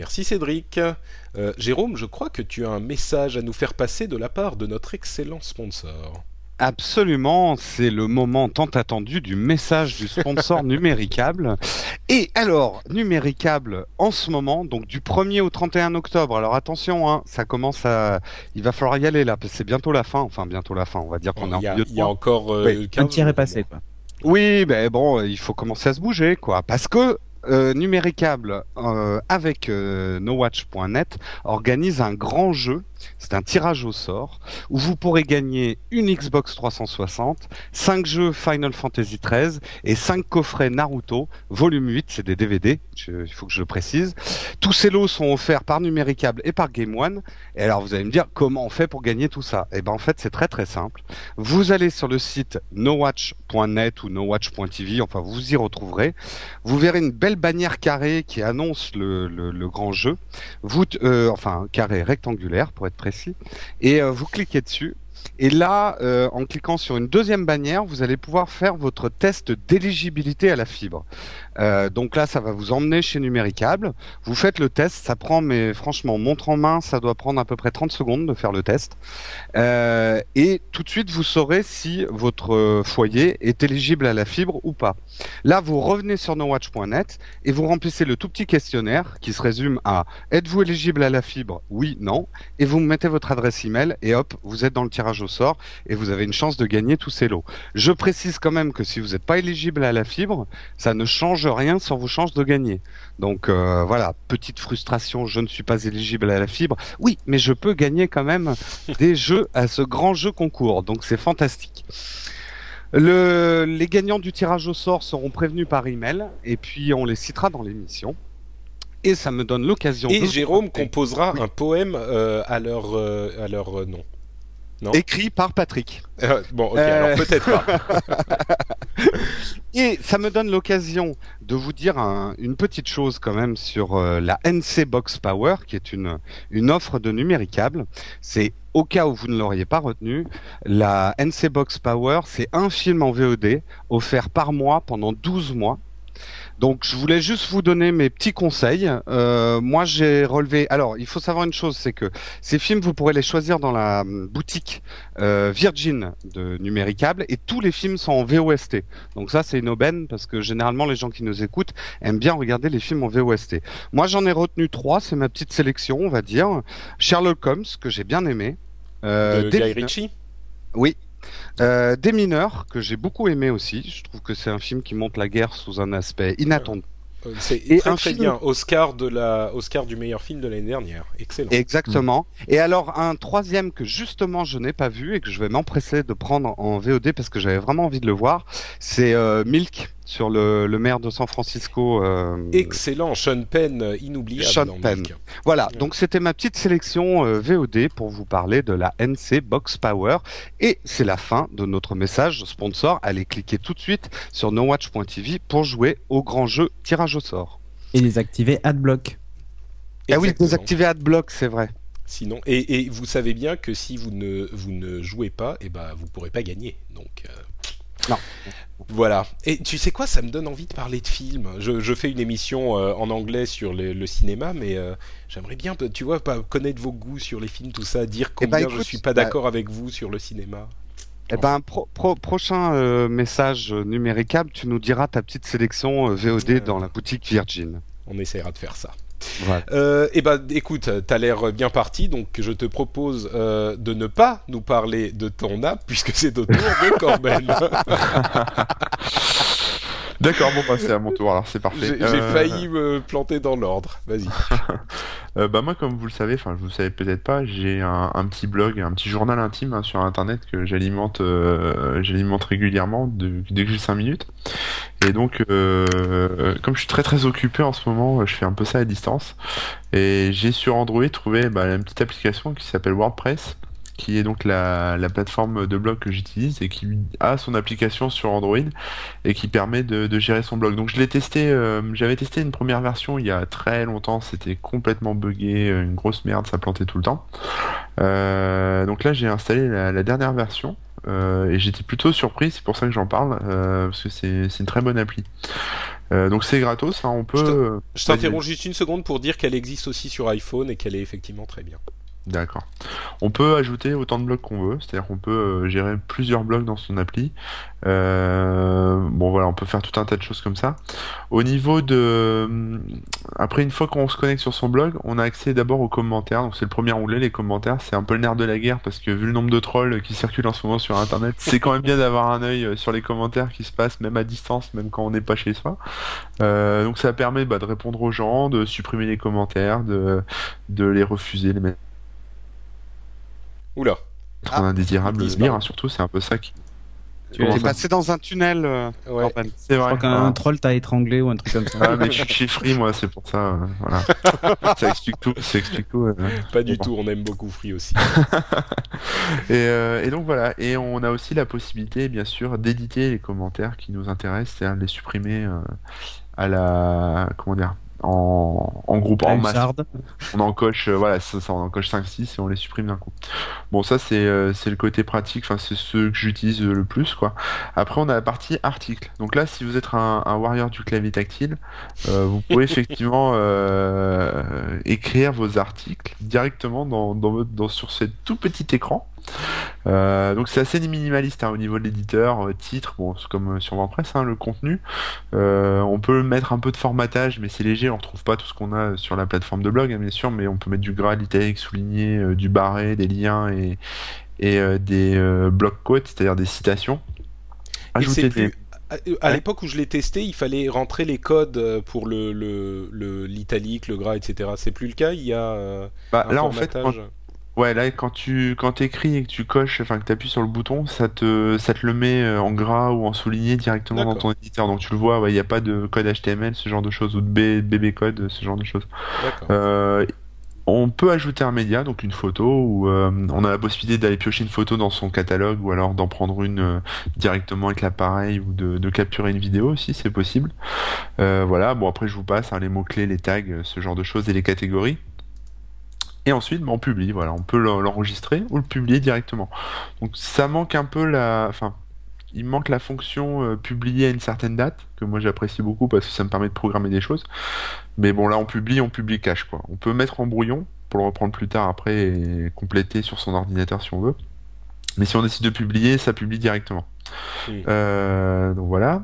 Merci Cédric. Euh, Jérôme, je crois que tu as un message à nous faire passer de la part de notre excellent sponsor. Absolument, c'est le moment tant attendu du message du sponsor Numéricable. Et alors, Numéricable, en ce moment, donc du 1er au 31 octobre, alors attention, hein, ça commence à... Il va falloir y aller là, parce que c'est bientôt la fin, enfin bientôt la fin, on va dire qu'on est en milieu de il y a encore euh, Oui, 15 Un tir est passé, quoi. Oui, ben bon, il faut commencer à se bouger, quoi. Parce que euh, Numéricable, euh, avec euh, NoWatch.net, organise un grand jeu. C'est un tirage au sort où vous pourrez gagner une Xbox 360, 5 jeux Final Fantasy XIII et 5 coffrets Naruto, volume 8, c'est des DVD, il faut que je le précise. Tous ces lots sont offerts par Numéricable et par Game One. Et alors vous allez me dire comment on fait pour gagner tout ça? Eh ben en fait c'est très très simple. Vous allez sur le site nowatch.net ou nowatch.tv, enfin vous y retrouverez. Vous verrez une belle bannière carrée qui annonce le, grand jeu. Euh, enfin carré rectangulaire pour être précis, et euh, vous cliquez dessus. Et là, euh, en cliquant sur une deuxième bannière, vous allez pouvoir faire votre test d'éligibilité à la fibre. Euh, donc là, ça va vous emmener chez Numéricable. Vous faites le test, ça prend, mais franchement, montre en main, ça doit prendre à peu près 30 secondes de faire le test. Euh, et tout de suite, vous saurez si votre euh, foyer est éligible à la fibre ou pas. Là, vous revenez sur nowatch.net et vous remplissez le tout petit questionnaire qui se résume à êtes-vous éligible à la fibre? Oui, non? Et vous mettez votre adresse email et hop, vous êtes dans le tirage au sort et vous avez une chance de gagner tous ces lots. Je précise quand même que si vous n'êtes pas éligible à la fibre, ça ne change rien sur vos chances de gagner. Donc euh, voilà, petite frustration, je ne suis pas éligible à la fibre. Oui, mais je peux gagner quand même des jeux à ce grand jeu concours. Donc c'est fantastique. Le, les gagnants du tirage au sort seront prévenus par email et puis on les citera dans l'émission. Et ça me donne l'occasion. Et Jérôme composera Oui. un poème euh, à leur, euh, à leur nom. Non. écrit par Patrick. Euh, bon, ok, Euh. alors peut-être pas. Et ça me donne l'occasion de vous dire un- une petite chose quand même sur euh, la NC Box Power, qui est une, une offre de numéricable. C'est au cas où vous ne l'auriez pas retenu, la NC Box Power, c'est un film en VOD offert par mois pendant 12 mois. Donc je voulais juste vous donner mes petits conseils. Euh, moi j'ai relevé. Alors il faut savoir une chose, c'est que ces films vous pourrez les choisir dans la hum, boutique euh, Virgin de Numéricable et tous les films sont en VOST. Donc ça c'est une aubaine parce que généralement les gens qui nous écoutent aiment bien regarder les films en VOST. Moi j'en ai retenu trois, c'est ma petite sélection on va dire. Sherlock Holmes que j'ai bien aimé. Euh, de Guy Ritchie? Oui. Euh, Des mineurs que j'ai beaucoup aimé aussi. Je trouve que c'est un film qui montre la guerre sous un aspect inattendu. Euh, C'est Et très un très film- bien. Oscar de la Oscar du meilleur film de l'année dernière. Excellent. Exactement. Et alors un troisième que justement je n'ai pas vu et que je vais m'empresser de prendre en VOD parce que j'avais vraiment envie de le voir, c'est euh, Milk sur le, le maire de San Francisco. euh, Excellent. Sean Penn, euh, inoubliable. Sean dans Penn. Voilà, Ouais. donc c'était ma petite sélection euh, VOD pour vous parler de la NC Box Power. Et c'est la fin de notre message sponsor. Allez cliquer tout de suite sur nowatch.tv pour jouer au grand jeu tirage au sort. Et désactiver Adblock. Ah oui, désactiver Adblock, c'est vrai. Sinon, et, et vous savez bien que si vous ne vous ne jouez pas, et ben vous pourrez pas gagner. Donc euh, Non. Voilà. Et tu sais quoi, ça me donne envie de parler de films. Je, je fais une émission euh, en anglais sur le, le cinéma, mais euh, j'aimerais bien, tu vois, connaître vos goûts sur les films, tout ça, dire Eh ben, combien je écoute, suis pas bah- d'accord avec vous sur le cinéma. Eh ben, pro- pro- prochain euh, message numéricable, tu nous diras ta petite sélection VOD dans la boutique Virgin. On essaiera de faire ça. Euh, eh ben, écoute, t'as l'air bien parti, donc je te propose euh, de ne pas nous parler de ton app, puisque c'est au tour de Corben. D'accord, bon bah c'est à mon tour, alors c'est parfait. J'ai Euh, failli me planter dans l'ordre. Vas-y. Euh, bah moi, comme vous le savez, enfin vous le savez peut-être pas, j'ai un, un petit blog, un petit journal intime hein, sur Internet que j'alimente, euh, j'alimente régulièrement de- dès que j'ai 5 minutes. Et donc, comme je suis très très occupé en ce moment, je fais un peu ça à distance. Et j'ai sur Android trouvé bah, une petite application qui s'appelle WordPress, qui est donc la, la plateforme de blog que j'utilise et qui a son application sur Android et qui permet de, de gérer son blog. Donc je l'ai testé, euh, j'avais testé une première version il y a très longtemps, c'était complètement buggé, euh, une grosse merde, ça plantait tout le temps. Euh, donc là j'ai installé la, la dernière version euh, et j'étais plutôt surpris, c'est pour ça que j'en parle, parce que c'est une très bonne appli. Euh, donc c'est gratos, hein, on peut. Je t'interromps juste une seconde pour dire qu'elle existe aussi sur iPhone et qu'elle est effectivement très bien. D'accord. On peut ajouter autant de blocs qu'on veut, c'est-à-dire qu'on peut euh, gérer plusieurs blocs dans son appli. Euh, bon voilà, on peut faire tout un tas de choses comme ça. Au niveau de, après une fois qu'on se connecte sur son blog, on a accès d'abord aux commentaires. Donc c'est le premier onglet, les commentaires. C'est un peu le nerf de la guerre parce que vu le nombre de trolls qui circulent en ce moment sur Internet, c'est quand même bien d'avoir un œil euh, sur les commentaires qui se passent même à distance, même quand on n'est pas chez soi. Euh, donc ça permet bah, de répondre aux gens, de supprimer les commentaires, de de les refuser, les mettre Oula. Ah, indésirable barrent. hein, surtout, c'est un peu ça qui. Tu es- passé dans un tunnel, euh, Ouais. Corben. C'est Je vrai. crois qu'un troll t'a étranglé ou un truc comme ça. Ah, mais je suis chez Free, moi, c'est pour ça. euh, voilà. ça explique tout. Ça explique tout. euh. Pas du Bon. tout, on aime beaucoup Free aussi. Et, euh, et donc voilà. Et on a aussi la possibilité, bien sûr, d'éditer les commentaires qui nous intéressent, c'est-à-dire de les supprimer euh, à la. Comment dire en, en groupe, en masse. On en coche, euh, voilà, ça, ça, on en coche 5-6 et on les supprime d'un coup. Bon, ça c'est euh, c'est le côté pratique, enfin c'est ce que j'utilise le plus, quoi. Après, on a la partie article. Donc là, si vous êtes un, un warrior du clavier tactile, euh, vous pouvez effectivement euh, écrire vos articles directement dans, dans, votre- dans- sur ce tout petit écran. Euh, donc c'est assez minimaliste hein, au niveau de l'éditeur, euh, titre, bon c'est comme euh, sur WordPress, hein, le contenu. Euh, on peut mettre un peu de formatage, mais c'est léger, on retrouve pas tout ce qu'on a sur la plateforme de blog, hein, bien sûr, mais on peut mettre du gras, l'italique, souligné, du barré, des liens et, et des blocs quotes, c'est-à-dire des citations. Ajouter plus-. À, à Ouais. l'époque où je l'ai testé, il fallait rentrer les codes pour le le- le- l'italique, le, gras, etc. C'est plus le cas? Il y a Bah, un là en fait, quand, formatage? Ouais, là quand tu quand t'écris et que tu coches, enfin que tu appuies sur le bouton, ça te ça te le met euh, en gras ou en souligné directement dans ton éditeur. Donc tu le vois, ouais, il n'y a pas de code HTML, ce genre de choses, ou de BB code, ce genre de choses. Euh, On peut ajouter un média, donc une photo, ou euh, on a la possibilité d'aller piocher une photo dans son catalogue, ou alors d'en prendre une euh, directement avec l'appareil, ou de, de capturer une vidéo aussi, c'est possible. Voilà, bon après je vous passe hein, les mots-clés, les tags, ce genre de choses, et les catégories. Et ensuite, bah, on publie, voilà, on peut l'en- l'enregistrer ou le publier directement. Donc ça manque un peu la... Enfin, il manque la fonction euh, publier à une certaine date, que moi j'apprécie beaucoup parce que ça me permet de programmer des choses. Mais bon, là on publie, on publie cache quoi. On peut mettre en brouillon pour le reprendre plus tard après et compléter sur son ordinateur si on veut. Mais si on décide de publier, ça publie directement. Oui. Euh, donc voilà.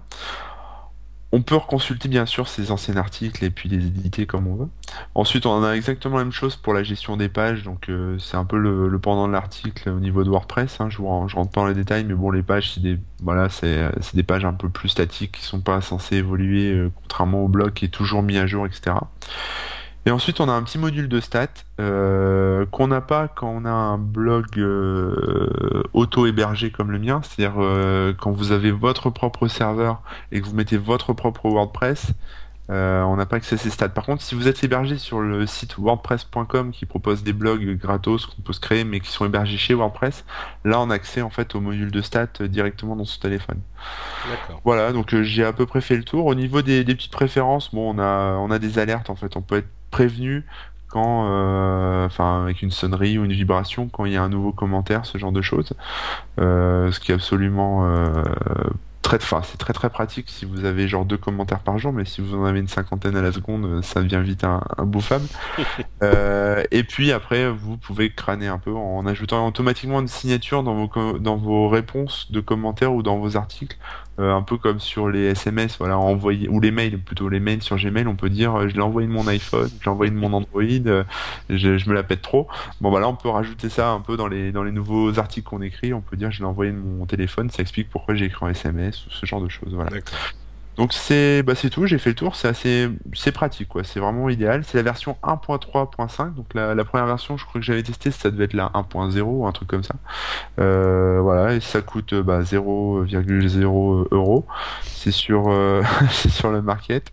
On peut reconsulter bien sûr ses anciens articles et puis les éditer comme on veut. Ensuite, on a exactement la même chose pour la gestion des pages. Donc euh, c'est un peu le, pendant de l'article au niveau de WordPress. Hein. Je, vous- je rentre pas dans les détails, mais bon, les pages, c'est des voilà, c'est des pages un peu plus statiques qui sont pas censées évoluer, euh, contrairement au blog qui est toujours mis à jour, etc. Et ensuite, on a un petit module de stats euh, qu'on n'a pas quand on a un blog euh, auto-hébergé comme le mien, c'est-à-dire euh, quand vous avez votre propre serveur et que vous mettez votre propre WordPress, euh, on n'a pas accès à ces stats. Par contre, si vous êtes hébergé sur le site wordpress.com qui propose des blogs gratos qu'on peut se créer mais qui sont hébergés chez WordPress, là on a accès en fait au module de stats euh, directement dans son téléphone. Voilà, donc euh, j'ai à peu près fait le tour. Au niveau des, des petites préférences, bon, on a, on a des alertes en fait. On peut être prévenu quand, euh, enfin, avec une sonnerie ou une vibration quand il y a un nouveau commentaire, ce genre de choses. Euh, ce qui est absolument euh, très, enfin, c'est très très pratique si vous avez genre deux commentaires par jour, mais si vous en avez une cinquantaine à la seconde, ça devient vite un, un bouffable. Euh, et puis après, vous pouvez crâner un peu en ajoutant automatiquement une signature dans vos, dans vos réponses de commentaires ou dans vos articles. Euh, un peu comme sur les SMS, voilà, envoyer ou les mails, plutôt les mails sur Gmail, on peut dire euh, je l'ai envoyé de mon iPhone, je l'ai envoyé de mon Android, euh, je, je me la pète trop. Bon bah là on peut rajouter ça un peu dans les dans les nouveaux articles qu'on écrit, on peut dire je l'ai envoyé de mon téléphone, ça explique pourquoi j'ai écrit en SMS ou ce genre de choses, voilà. Donc c'est bah c'est tout, j'ai fait le tour, c'est assez c'est pratique quoi, c'est vraiment idéal. C'est la version 1.3.5, donc la, première version, je crois que j'avais testé, ça devait être la 1.0 ou un truc comme ça. Euh, voilà, et ça coûte bah, 0,0 euros. C'est sur euh, c'est sur le market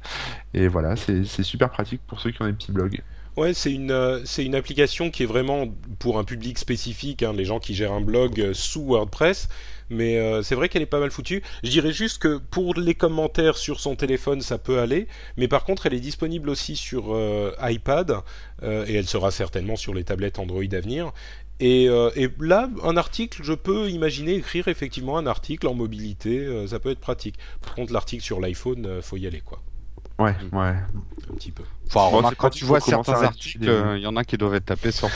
et voilà, c'est super pratique pour ceux qui ont des petits blogs. Ouais, c'est une, euh, c'est une application qui est vraiment pour un public spécifique, hein, les gens qui gèrent un blog euh, sous WordPress. Mais euh, c'est vrai qu'elle est pas mal foutue. Je dirais juste que pour les commentaires sur son téléphone, ça peut aller. Mais par contre, elle est disponible aussi sur iPad et elle sera certainement sur les tablettes Android à venir. Et, et là, un article, je peux imaginer écrire effectivement un article en mobilité, ça peut être pratique. Par contre, l'article sur l'iPhone, faut y aller quoi, Ouais, ouais. un petit peu. Enfin, Bon, remarque, c'est quand tu vois certains articles, euh, il y en a qui doivent être tapés sur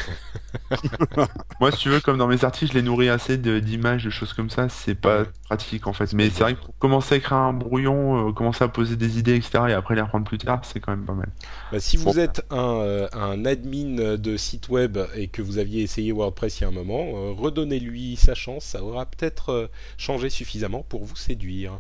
Moi, si tu veux, comme dans mes articles, je les nourris assez d'images, de choses comme ça, c'est pas pratique en fait. Mais c'est vrai que pour commencer à écrire un brouillon, euh, commencer à poser des idées, etc., et après les reprendre plus tard, c'est quand même pas mal. Bah, si vous Bon. êtes un, euh, un admin de site web et que vous aviez essayé WordPress il y a un moment, euh, redonnez-lui sa chance, ça aura peut-être euh, changé suffisamment pour vous séduire.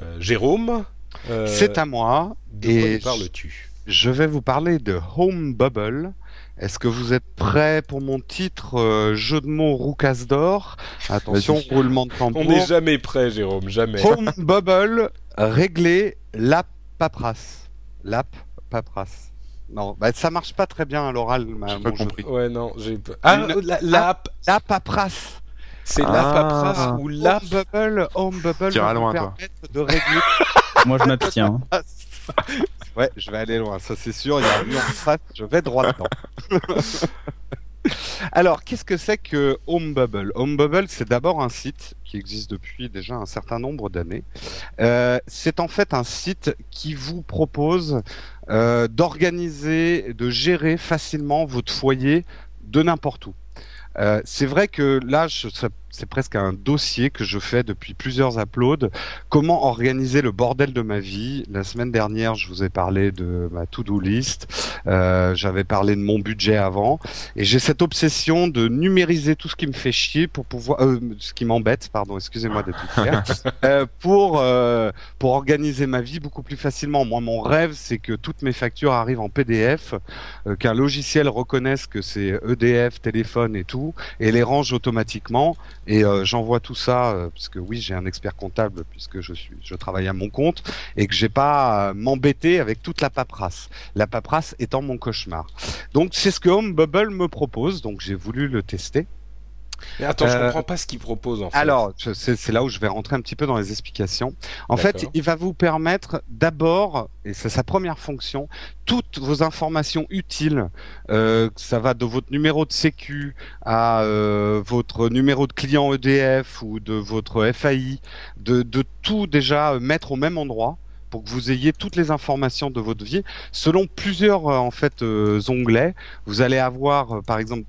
Euh, Jérôme, euh, C'est à moi. de quoi et nous parles-tu Je vais vous parler de Home Bubble. Est-ce que vous êtes prêts pour mon titre euh, jeu de mots roucasse d'or? Attention, roulement de tambour. On n'est jamais prêt, Jérôme, jamais. Home Bubble, régler l'app paperasse. L'app paperasse. Non, bah, ça marche pas très bien à l'oral. ma- J'ai pas compris. Ouais, non, j'ai pas. Ah, Une- la, l'app, La paperasse. C'est la Ah. paperasse ou l'app Home Bubble, Home Bubble loin, toi. permettre de régler Moi, je m'abstiens. hein. Ouais, je vais aller loin, ça c'est sûr. Il y a un mur en face, je vais droit dedans. Alors, qu'est-ce que c'est que Home Bubble? Home Bubble, c'est d'abord un site qui existe depuis déjà un certain nombre d'années. Euh, c'est en fait un site qui vous propose euh, d'organiser, de gérer facilement votre foyer de n'importe où. Euh, c'est vrai que là, je- ça- c'est presque un dossier que je fais depuis plusieurs uploads. Comment organiser le bordel de ma vie? La semaine dernière, je vous ai parlé de ma to-do list. Euh, J'avais parlé de mon budget avant, et j'ai cette obsession de numériser tout ce qui me fait chier pour pouvoir, euh, ce qui m'embête, pardon, excusez-moi d'être clair, euh, pour euh, pour organiser ma vie beaucoup plus facilement. Moi, mon rêve, c'est que toutes mes factures arrivent en PDF, qu'un logiciel reconnaisse que c'est EDF, téléphone et tout, et les range automatiquement. Et euh, j'envoie tout ça euh, puisque oui j'ai un expert comptable puisque je suis je travaille à mon compte et que j'ai pas m'embêter avec toute la paperasse. La paperasse étant mon cauchemar. Donc c'est ce que Home Bubble me propose donc j'ai voulu le tester. Mais attends, je Euh, comprends pas ce qu'il propose en fait. Alors, c'est là où je vais rentrer un petit peu dans les explications. En fait, il va vous permettre d'abord, et c'est sa première fonction, toutes vos informations utiles, euh, ça va de votre numéro de sécu à euh, votre numéro de client EDF ou de votre FAI, de, de tout déjà mettre au même endroit pour que vous ayez toutes les informations de votre vie selon plusieurs euh, en fait euh, onglets. Vous allez avoir euh, par exemple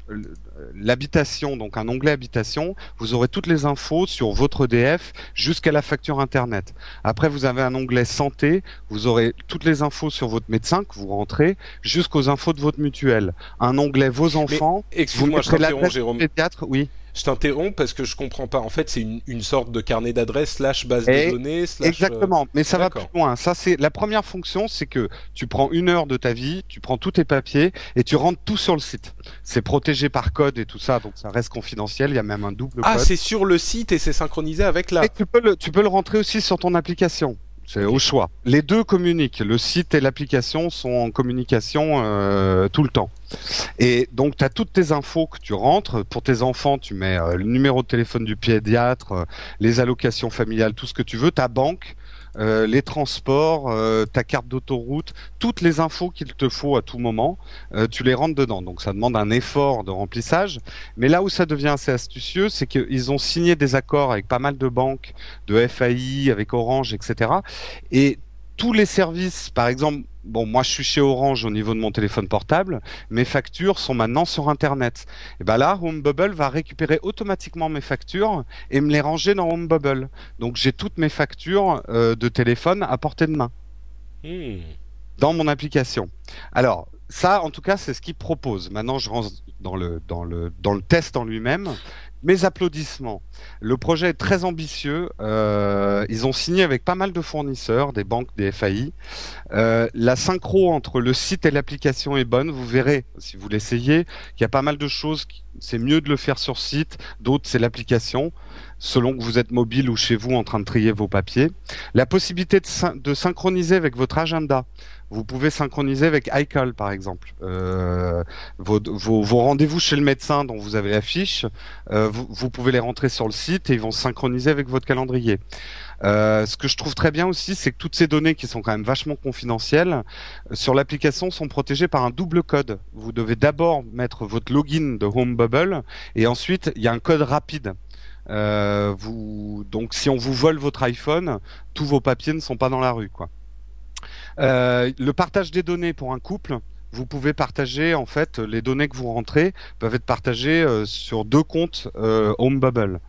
l'habitation, donc un onglet habitation, vous aurez toutes les infos sur votre EDF jusqu'à la facture internet. Après, vous avez un onglet santé, vous aurez toutes les infos sur votre médecin que vous rentrez jusqu'aux infos de votre mutuelle. Un onglet vos enfants, vous Excuse-moi, je mettrez l'adresse Jérôme. pédiatre, oui. Je t'interromps parce que je comprends pas. En fait, c'est une, une sorte de carnet d'adresses slash base Et- de données slash. euh, Exactement, mais ça va plus loin. Ça, c'est la première fonction, c'est que tu prends une heure de ta vie, tu prends tous tes papiers et tu rentres tout sur le site. C'est protégé par code et tout ça, donc ça reste confidentiel. Il y a même un double Ah, c'est sur le site et c'est synchronisé avec la. Et tu peux le, tu peux le rentrer aussi sur ton application. C'est au choix. Les deux communiquent. Le site et l'application sont en communication euh, tout le temps. Et donc, tu as toutes tes infos que tu rentres. Pour tes enfants, tu mets euh, le numéro de téléphone du pédiatre, euh, les allocations familiales, tout ce que tu veux, ta banque, euh, les transports, euh, ta carte d'autoroute, toutes les infos qu'il te faut à tout moment, euh, tu les rentres dedans. Donc, ça demande un effort de remplissage. Mais là où ça devient assez astucieux, c'est qu'ils ont signé des accords avec pas mal de banques, de FAI, avec Orange, etc. Et tous les services, par exemple, bon, moi je suis chez Orange au niveau de mon téléphone portable, mes factures sont maintenant sur Internet. Et ben là, HomeBubble va récupérer automatiquement mes factures et me les ranger dans HomeBubble. Donc j'ai toutes mes factures euh, de téléphone à portée de main Hmm. dans mon application. Alors, ça, en tout cas, c'est ce qu'il propose. Maintenant, je rentre dans le, dans le, dans le test en lui-même. Mes applaudissements. Le projet est très ambitieux. Euh, ils ont signé avec pas mal de fournisseurs, des banques, des FAI. Euh, la synchro entre le site et l'application est bonne. Vous verrez, si vous l'essayez, qu'il y a pas mal de choses. qui- C'est mieux de le faire sur site. D'autres, c'est l'application. Selon que vous êtes mobile ou chez vous en train de trier vos papiers. La possibilité de, syn- de synchroniser avec votre agenda. Vous pouvez synchroniser avec iCall, par exemple. Euh, vos rendez-vous chez le médecin dont vous avez la fiche, euh, vous, pouvez les rentrer sur le site et ils vont se synchroniser avec votre calendrier. Euh, ce que je trouve très bien aussi, c'est que toutes ces données qui sont quand même vachement confidentielles sur l'application sont protégées par un double code. Vous devez d'abord mettre votre login de HomeBubble et ensuite il y a un code rapide. Donc si on vous vole votre iPhone, tous vos papiers ne sont pas dans la rue, quoi. Euh, le partage des données pour un couple, vous pouvez partager en fait les données que vous rentrez peuvent être partagées euh, sur deux comptes euh, HomeBubble.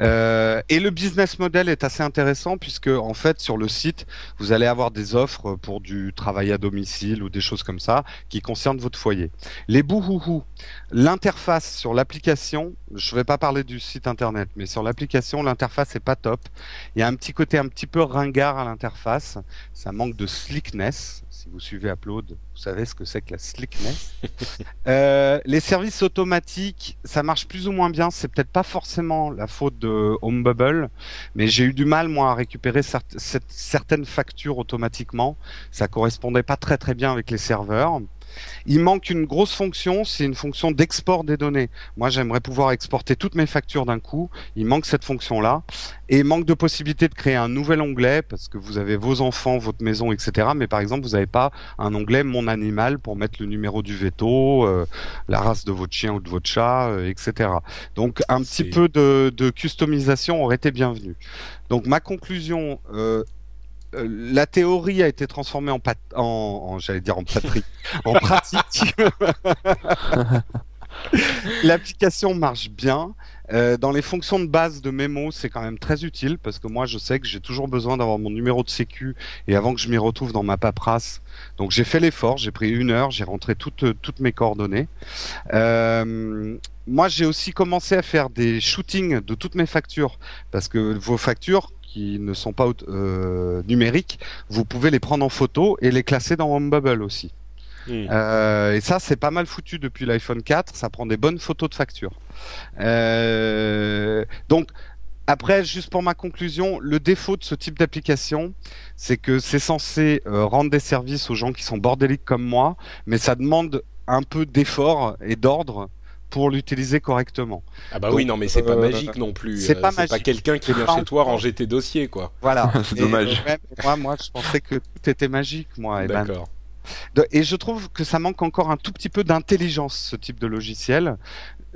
Euh, et le business model est assez intéressant puisque en fait sur le site vous allez avoir des offres pour du travail à domicile ou des choses comme ça qui concernent votre foyer. Les bouhouhou, l'interface sur l'application, je vais pas parler du site internet, mais sur l'application l'interface est pas top. Il y a un petit côté un petit peu ringard à l'interface, ça manque de slickness. Si vous suivez Upload, vous savez ce que c'est que la slickness. Euh, les services automatiques, ça marche plus ou moins bien. C'est peut-être pas forcément la faute de HomeBubble, mais j'ai eu du mal moi à récupérer certaines factures automatiquement. Ça correspondait pas très bien avec les serveurs. Il manque une grosse fonction, c'est une fonction d'export des données. Moi, j'aimerais pouvoir exporter toutes mes factures d'un coup. Il manque cette fonction-là. Et il manque de possibilité de créer un nouvel onglet parce que vous avez vos enfants, votre maison, etc. Mais par exemple, vous n'avez pas un onglet Mon animal pour mettre le numéro du veto, euh, la race de votre chien ou de votre chat, euh, etc. Donc, un petit peu de, de customisation aurait été bienvenu. Donc, ma conclusion. Euh, euh, la théorie a été transformée en, pat- en, en- j'allais dire en patrie, en pratique. L'application marche bien. Euh, dans les fonctions de base de mémo, c'est quand même très utile parce que moi, je sais que j'ai toujours besoin d'avoir mon numéro de sécu et avant que je m'y retrouve dans ma paperasse. Donc j'ai fait l'effort, j'ai pris une heure, j'ai rentré toutes toutes mes coordonnées. Euh, moi, j'ai aussi commencé à faire des shootings de toutes mes factures parce que vos factures qui ne sont pas euh, numériques, vous pouvez les prendre en photo et les classer dans HomeBubble aussi. Hmm. Euh, et ça, c'est pas mal foutu depuis l'iPhone 4. Ça prend des bonnes photos de facture. Euh, Donc après, juste pour ma conclusion, le défaut de ce type d'application, c'est que c'est censé euh, rendre des services aux gens qui sont bordéliques comme moi, mais ça demande un peu d'effort et d'ordre pour l'utiliser correctement. Ah bah Donc, oui, non, mais c'est pas euh, magique non plus. c'est Euh, pas c'est pas magique. quelqu'un qui vient chez toi ranger tes dossiers, quoi. Voilà. C'est dommage. même moi, moi, je pensais que tout était magique, moi. Et, ben, D'accord. de- et je trouve que ça manque encore un tout petit peu d'intelligence, ce type de logiciel.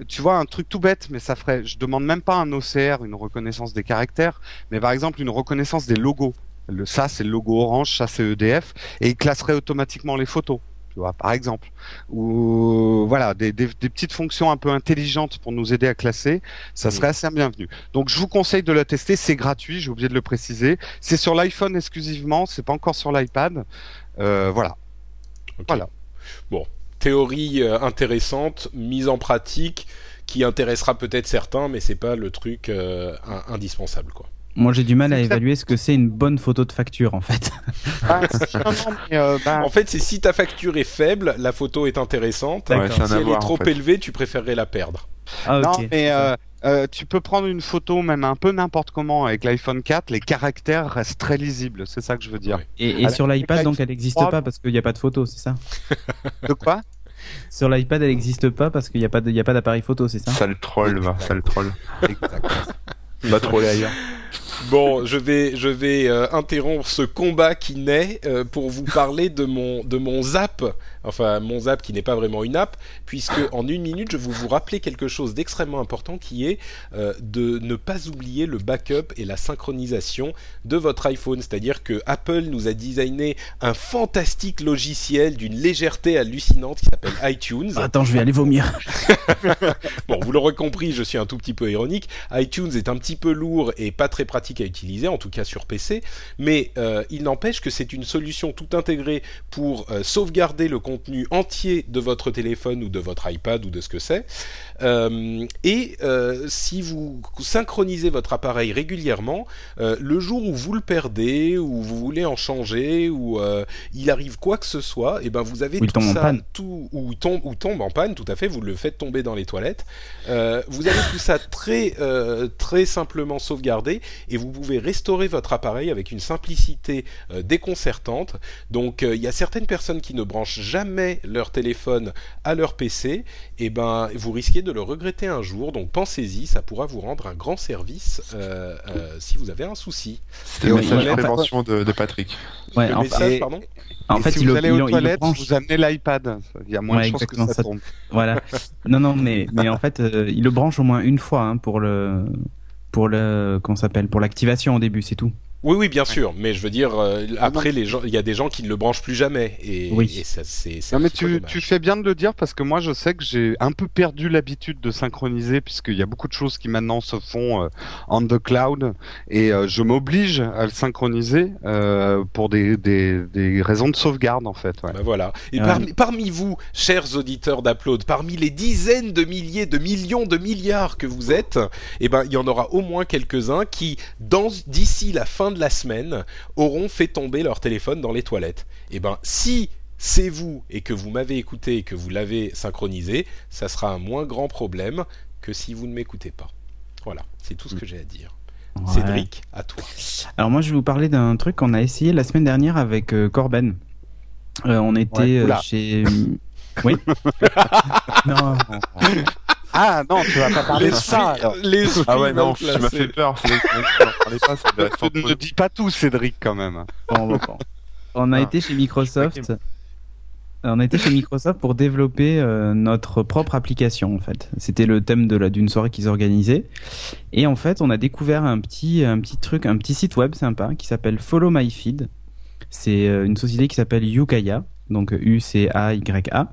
Tu vois, un truc tout bête, mais ça ferait. Je demande même pas un OCR, une reconnaissance des caractères, mais par exemple une reconnaissance des logos. Le, ça, c'est le logo orange, ça, c'est EDF, et il classerait automatiquement les photos. Tu vois, par exemple, ou voilà, des, des, des petites fonctions un peu intelligentes pour nous aider à classer, ça Mhm. serait assez bienvenu. Donc, je vous conseille de la tester, c'est gratuit, j'ai oublié de le préciser. C'est sur l'iPhone exclusivement, c'est pas encore sur l'iPad. Euh, voilà. Voilà. Théorie euh, intéressante, mise en pratique, qui intéressera peut-être certains, mais c'est pas le truc euh, in- indispensable, quoi. Moi, j'ai du mal à évaluer ce que c'est une bonne photo de facture, en fait. Ah, si, non, non, mais, euh, bah, En fait, c'est si ta facture est faible, la photo est intéressante. Ouais, Si elle avoir, est trop en fait. élevée, tu préférerais la perdre. Ah, Non, mais euh, euh, tu peux prendre une photo même un peu n'importe comment avec l'iPhone 4, les caractères restent très lisibles, c'est ça que je veux dire. Ouais. Et, sur l'iPad, donc, elle n'existe 3, pas parce qu'il n'y a pas de photo, c'est ça? De quoi? Sur l'iPad, elle n'existe pas parce qu'il n'y a pas de- il y a pas d'appareil photo, c'est ça? Sale troll, va, sale troll. Exact. Va troller ailleurs. Bon, je vais, je vais euh, interrompre ce combat qui naît euh, pour vous parler de mon, de mon Zap. Enfin, mon Zap qui n'est pas vraiment une app, puisque en une minute, je vais vous rappeler quelque chose d'extrêmement important qui est euh, de ne pas oublier le backup et la synchronisation de votre iPhone. C'est-à-dire que Apple nous a designé un fantastique logiciel d'une légèreté hallucinante qui s'appelle iTunes. Attends, je vais aller vomir. Bon, vous l'aurez compris, je suis un tout petit peu ironique. iTunes est un petit peu lourd et pas très pratique à utiliser, en tout cas sur PC, mais euh, il n'empêche que c'est une solution tout intégrée pour euh, sauvegarder le contenu entier de votre téléphone ou de votre iPad ou de ce que c'est. Euh, et euh, si vous synchronisez votre appareil régulièrement, euh, le jour où vous le perdez ou vous voulez en changer ou il arrive quoi que ce soit, et ben vous avez Ou tout tombe en ça, panne. tout ou tombe ou tombe en panne, tout à fait. Vous le faites tomber dans les toilettes. Vous avez tout ça très très simplement sauvegardé et vous pouvez restaurer votre appareil avec une simplicité déconcertante. Donc il y a certaines personnes qui ne branchent jamais leur téléphone à leur PC, et ben vous risquez de le regretter un jour. Donc pensez-y, ça pourra vous rendre un grand service euh, euh, si vous avez un souci. C'était le message de prévention de, de Patrick. Ouais, le en, message, et- pardon. en Et fait, si il vous le, allez aux il le toilettes, branche. vous amenez l'iPad. Il y a moins Ouais, de chances que exactement, ça ça- tombe. Voilà. Non, non, mais, mais en fait, euh, il le branche au moins une fois hein, pour le, pour le, comment s'appelle, pour l'activation au début, c'est tout. Oui, oui, bien sûr, mais je veux dire, euh, après, les gens, il y a des gens qui ne le branchent plus jamais, et, Oui. et ça, c'est. c'est Non mais tu, fais bien de le dire parce que moi je sais que j'ai un peu perdu l'habitude de synchroniser puisqu'il y a beaucoup de choses qui maintenant se font euh, on the cloud et euh, je m'oblige à le synchroniser euh, pour des, des, des raisons de sauvegarde en fait. Ouais. Bah voilà. Et parmi vous, chers auditeurs d'Upload, parmi les dizaines de milliers, de millions, de milliards que vous êtes, eh ben, il y en aura au moins quelques-uns qui, dans, d'ici la fin de la semaine, auront fait tomber leur téléphone dans les toilettes. Et ben, si c'est vous et que vous m'avez écouté et que vous l'avez synchronisé, ça sera un moins grand problème que si vous ne m'écoutez pas. Voilà, c'est tout ce que j'ai à dire. Ouais. Cédric, à toi. Alors moi, je vais vous parler d'un truc qu'on a essayé la semaine dernière avec euh, Corben. Euh, on était Ouais, euh, chez. Oui. non. Ah non, tu vas pas parler de ça. alors. l'esprit Ah ouais, non, tu m'as fait peur. Pas, ça Ne, ne dis pas tout, Cédric, quand même. Bon, bon, bon. On a Ah. été chez Microsoft. On a été chez Microsoft pour développer euh, notre propre application en fait. C'était le thème de la d'une soirée qu'ils organisaient. Et en fait, on a découvert un petit un petit truc, un petit site web sympa qui s'appelle Follow My Feed. C'est euh, une société qui s'appelle Yukaya, donc U C A Y A,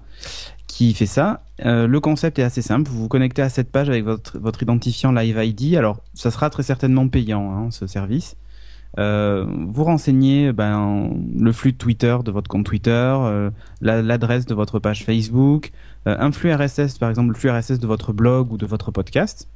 qui fait ça. Euh, le concept est assez simple. Vous vous connectez à cette page avec votre identifiant Live ID. Alors, ça sera très certainement payant hein, ce service. Euh, vous renseignez ben, le flux de Twitter de votre compte Twitter, euh, la- l'adresse de votre page Facebook, un flux RSS, par exemple le flux RSS de votre blog ou de votre podcast.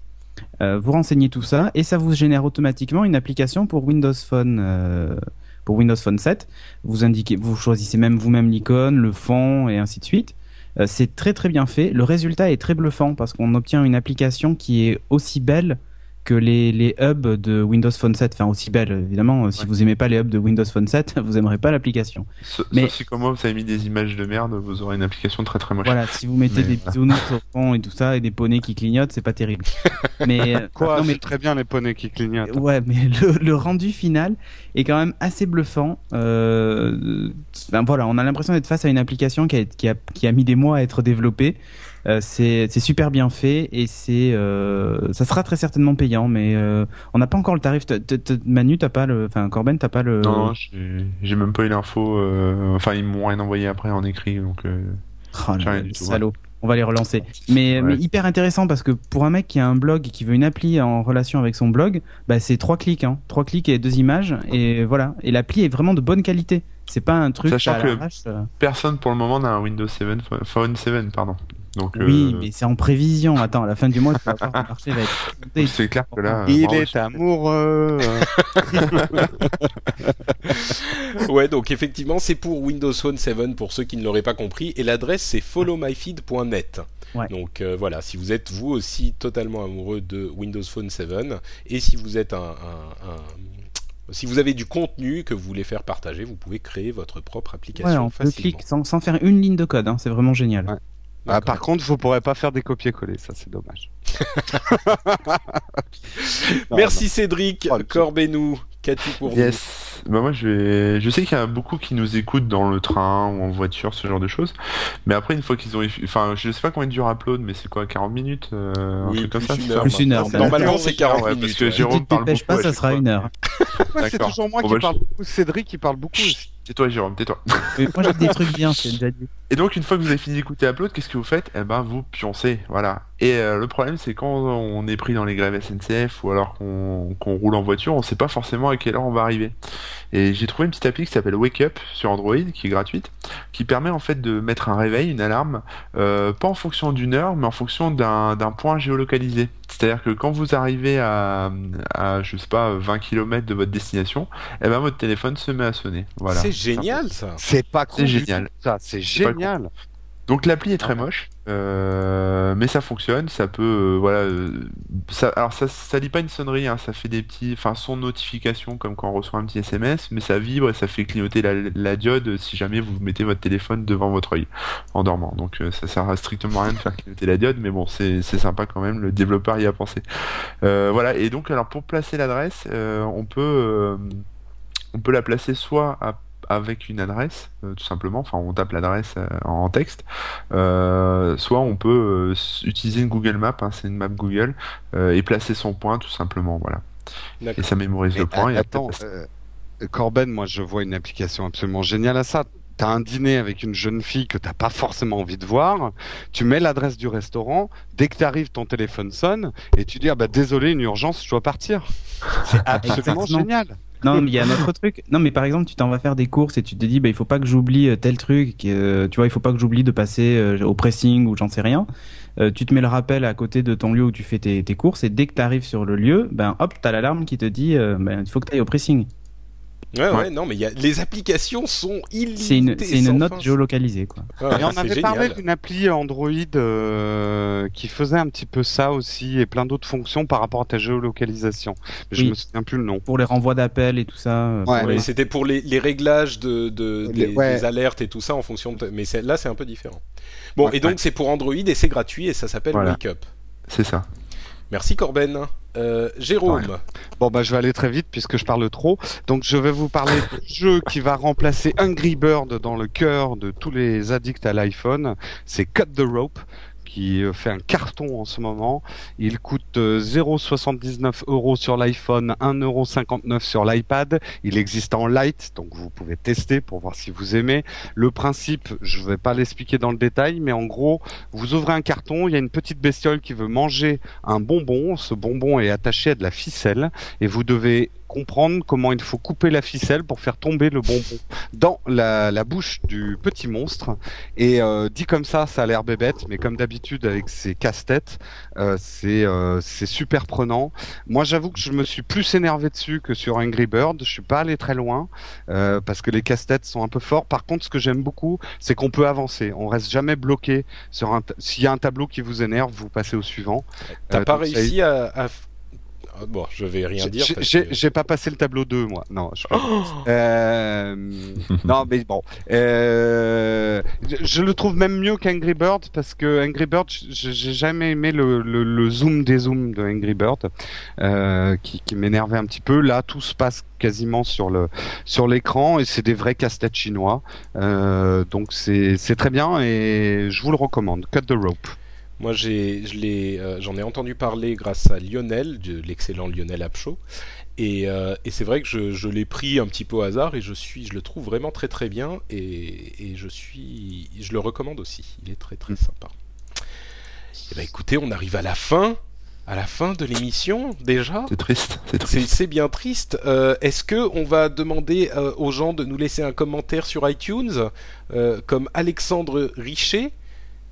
Vous renseignez tout ça et ça vous génère automatiquement une application pour Windows Phone, pour Windows Phone 7. Vous vous choisissez même vous-même l'icône, le fond et ainsi de suite. Euh, c'est très très bien fait. Le résultat est très bluffant parce qu'on obtient une application qui est aussi belle que les, les hubs de Windows Phone 7, enfin aussi belle évidemment, si vous aimez pas les hubs de Windows Phone 7, vous aimerez pas l'application. Mais si comme moi vous avez mis des images de merde, vous aurez une application très très moche. Voilà, si vous mettez des bisounours au fond et tout ça et des poneys qui clignotent, c'est pas terrible. mais euh, quoi non, mais très bien les poneys qui clignotent. Ouais, mais le, rendu final est quand même assez bluffant. Euh, voilà, on a l'impression d'être face à une application qui a, qui a, qui a mis des mois à être développée. Euh, c'est super bien fait et c'est euh, ça sera très certainement payant, mais euh, on n'a pas encore le tarif. Manu, t'as pas le, enfin Corben, t'as pas le. Non, j'ai même pas eu l'info. Enfin, ils m'ont rien envoyé après en écrit, donc. Oh, salaud. On va les relancer. Mais, mais, hyper intéressant parce que pour un mec qui a un blog et qui veut une appli en relation avec son blog, bah c'est trois clics, hein. trois clics et deux images et voilà. Et l'appli est vraiment de bonne qualité. C'est pas un truc. Sachant que personne pour le moment n'a un Windows 7, Phone 7, pardon. Donc, oui, euh, mais c'est en prévision. Attends, à la fin du mois, le marché va être. C'est clair que là. Il est amoureux. ouais, donc effectivement, c'est pour Windows Phone 7 pour ceux qui ne l'auraient pas compris, et l'adresse c'est followmyfeed.net. Donc euh, voilà, si vous êtes vous aussi totalement amoureux de Windows Phone 7 et si vous êtes un, si vous avez du contenu que vous voulez faire partager, vous pouvez créer votre propre application ouais, facilement. sans, sans, faire une ligne de code, hein, c'est vraiment génial. Ah, par contre, vous pourrez pas faire des copier-coller, ça c'est dommage. Merci Cédric, oh, Corbenou, qu'as-tu pour yes. Bah moi je vais... je sais qu'il y a beaucoup qui nous écoutent dans le train ou en voiture, ce genre de choses. Mais après une fois qu'ils ont, enfin je sais pas combien dure upload, mais c'est quoi, 40 minutes, euh, oui, un truc comme ça. Une heure, plus une heure. Normalement c'est 40 minutes. Parce que Jérôme parle beaucoup. pas, ça sera une heure. c'est toujours moi qui parle beaucoup. Cédric qui parle beaucoup. Tais-toi, Jérôme, tais-toi. moi, j'ai des trucs bien, c'est déjà dit. Et donc, une fois que vous avez fini d'écouter Upload, qu'est-ce que vous faites? Eh ben, vous pioncez, voilà. Et euh, le problème, c'est quand on est pris dans les grèves SNCF ou alors qu'on roule en voiture, on sait pas forcément à quelle heure on va arriver. Et j'ai trouvé une petite appli qui s'appelle Wake Up sur Android, qui est gratuite, qui permet en fait de mettre un réveil, une alarme, euh, pas en fonction d'une heure, mais en fonction d'un point géolocalisé. C'est-à-dire que quand vous arrivez à, à, je sais pas, 20 km de votre destination, eh ben votre téléphone se met à sonner. Voilà. C'est génial ça. C'est pas C'est génial. Ça, c'est génial. Donc l'appli est très moche, euh, mais ça fonctionne, ça peut, euh, voilà, euh, ça, alors ça, ça lit pas une sonnerie, hein, ça fait des petits, enfin, son notification comme quand on reçoit un petit SMS, mais ça vibre et ça fait clignoter la, diode si jamais vous mettez votre téléphone devant votre œil en dormant. Donc ça sert à strictement rien de faire clignoter la diode, mais bon, c'est sympa quand même, le développeur y a pensé. voilà, et donc alors pour placer l'adresse, on peut, on peut la placer soit à avec une adresse, euh, tout simplement. Enfin, on tape l'adresse euh, en texte. Euh, soit on peut utiliser une Google Map, hein, c'est une map Google, et placer son point, tout simplement. Voilà. Et ça mémorise le point. attends, Corben, moi je vois une application absolument géniale à ça t'as un dîner avec une jeune fille que t'as pas forcément envie de voir, tu mets l'adresse du restaurant, dès que t'arrives, ton téléphone sonne, et tu dis ah bah désolé, une urgence, je dois partir. C'est absolument génial. Non, mais il y a un autre truc. Non, mais par exemple, tu t'en vas faire des courses et tu te dis, bah, il faut pas que j'oublie euh, tel truc. Euh, tu vois, il faut pas que j'oublie de passer euh, au pressing ou j'en sais rien. tu te mets le rappel à côté de ton lieu où tu fais tes, tes courses et dès que tu arrives sur le lieu, ben hop, t'as l'alarme qui te dit, ben, il faut que tu ailles au pressing. Ouais, ouais, non, mais y a... les applications sont illimitées. C'est une, une note géolocalisée, quoi. et on avait parlé d'une appli Android euh, qui faisait un petit peu ça aussi et plein d'autres fonctions par rapport à ta géolocalisation. Mais Je me souviens plus le nom. Pour les renvois d'appels et tout ça. Euh, ouais, c'était pour les, les, réglages de, de des, alertes et tout ça en fonction de. Mais là, c'est un peu différent. Bon, et donc c'est pour Android et c'est gratuit et ça s'appelle Wake Up. C'est ça. Merci Corben. Euh, Jérôme. Bon bah je vais aller très vite puisque je parle trop. Donc je vais vous parler du jeu qui va remplacer Angry Bird dans le cœur de tous les addicts à l'iPhone. C'est Cut the Rope qui euh, fait un carton en ce moment. Il coûte 0,79 euh, euros sur l'iPhone, 1,59 euros sur l'iPad. Il existe en light, donc vous pouvez tester pour voir si vous aimez. Le principe, je ne vais pas l'expliquer dans le détail, mais en gros, vous ouvrez un carton, il y a une petite bestiole qui veut manger un bonbon. Ce bonbon est attaché à de la ficelle et vous devez comprendre comment il faut couper la ficelle pour faire tomber le bonbon dans la, bouche du petit monstre. Et euh, dit comme ça, ça a l'air bébête, mais comme d'habitude avec ces casse-têtes, euh, c'est euh, super prenant. Moi, j'avoue que je me suis plus énervé dessus que sur Angry Bird. Je suis pas allé très loin parce que les casse-têtes sont un peu forts. Par contre, ce que j'aime beaucoup, c'est qu'on peut avancer. On reste jamais bloqué sur un. S'il y a un tableau qui vous énerve, vous passez au suivant. T'as pas réussi à Bon, je vais rien dire. J'ai- que- pas passé le tableau 2, moi. Non, je Euh, non, mais bon. Euh, je, je le trouve même mieux qu'Angry Bird parce que Angry Bird, j'ai jamais aimé le, le, le zoom des zooms de Angry Bird, euh, qui, qui m'énervait un petit peu. Là, tout se passe quasiment sur le sur l'écran et c'est des vrais casse-têtes chinois. Euh, donc c'est c'est très bien et je vous le recommande. Cut the rope. Moi, j'ai, je l'ai, euh, j'en ai entendu parler grâce à Lionel, de l'excellent Lionel Apcho. Et, euh, et c'est vrai que je, je l'ai pris un petit peu au hasard et je suis, je le trouve vraiment très très bien et, et je suis, je le recommande aussi. Il est très très sympa. Eh ben écoutez, on arrive à la fin, à la fin de l'émission déjà. C'est triste, c'est C'est, triste. c'est bien triste. Euh, est-ce que on va demander euh, aux gens de nous laisser un commentaire sur iTunes, euh, comme Alexandre Richer,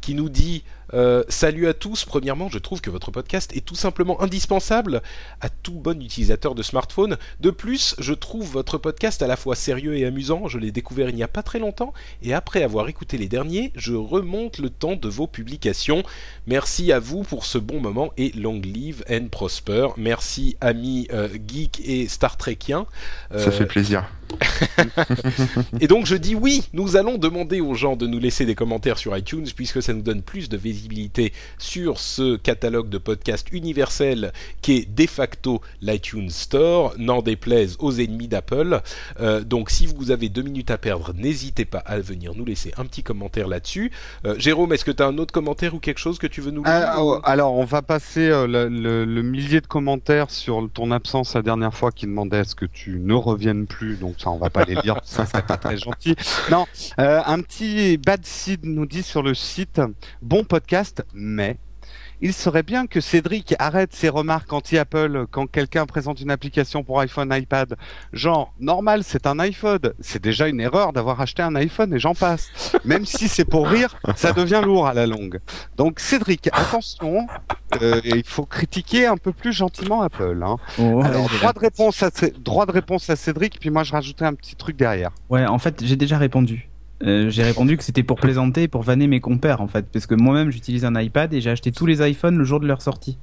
qui nous dit euh, Salut à tous. Premièrement, je trouve que votre podcast est tout simplement indispensable à tout bon utilisateur de smartphone. De plus, je trouve votre podcast à la fois sérieux et amusant. Je l'ai découvert il n'y a pas très longtemps et après avoir écouté les derniers, je remonte le temps de vos publications. Merci à vous pour ce bon moment et long live and prosper. Merci amis euh, geeks et Star Trekiens. Ça Euh, fait plaisir. et donc je dis oui, nous allons demander aux gens de nous laisser des commentaires sur iTunes puisque ça nous donne plus de visibilité sur ce catalogue de podcasts universel qui est de facto l'iTunes Store, n'en déplaise aux ennemis d'Apple. Euh, donc si vous avez deux minutes à perdre, n'hésitez pas à venir nous laisser un petit commentaire là-dessus. Euh, Jérôme, est-ce que tu as un autre commentaire ou quelque chose que tu veux nous lire Ah, oh, alors, on va passer euh, le, millier de commentaires sur ton absence la dernière fois qui demandait est-ce que tu ne reviennes plus. Ça, on va pas les lire, ça serait pas très gentil. Non, euh, un petit bad seed nous dit sur le site bon podcast, mais il serait bien que Cédric arrête ses remarques anti-Apple quand quelqu'un présente une application pour iPhone, iPad. Genre, normal, c'est un iPhone. C'est déjà une erreur d'avoir acheté un iPhone et j'en passe. Même si c'est pour rire, ça devient lourd à la longue. Donc Cédric, attention, euh, il faut critiquer un peu plus gentiment Apple. Hein. Oh, Alors, droit de réponse à droit de réponse à Cédric, puis moi je rajoutais un petit truc derrière. Ouais, en fait, j'ai déjà répondu. Euh, j'ai répondu que c'était pour plaisanter, pour vanner mes compères, en fait, parce que moi-même j'utilise un iPad et j'ai acheté tous les iPhones le jour de leur sortie.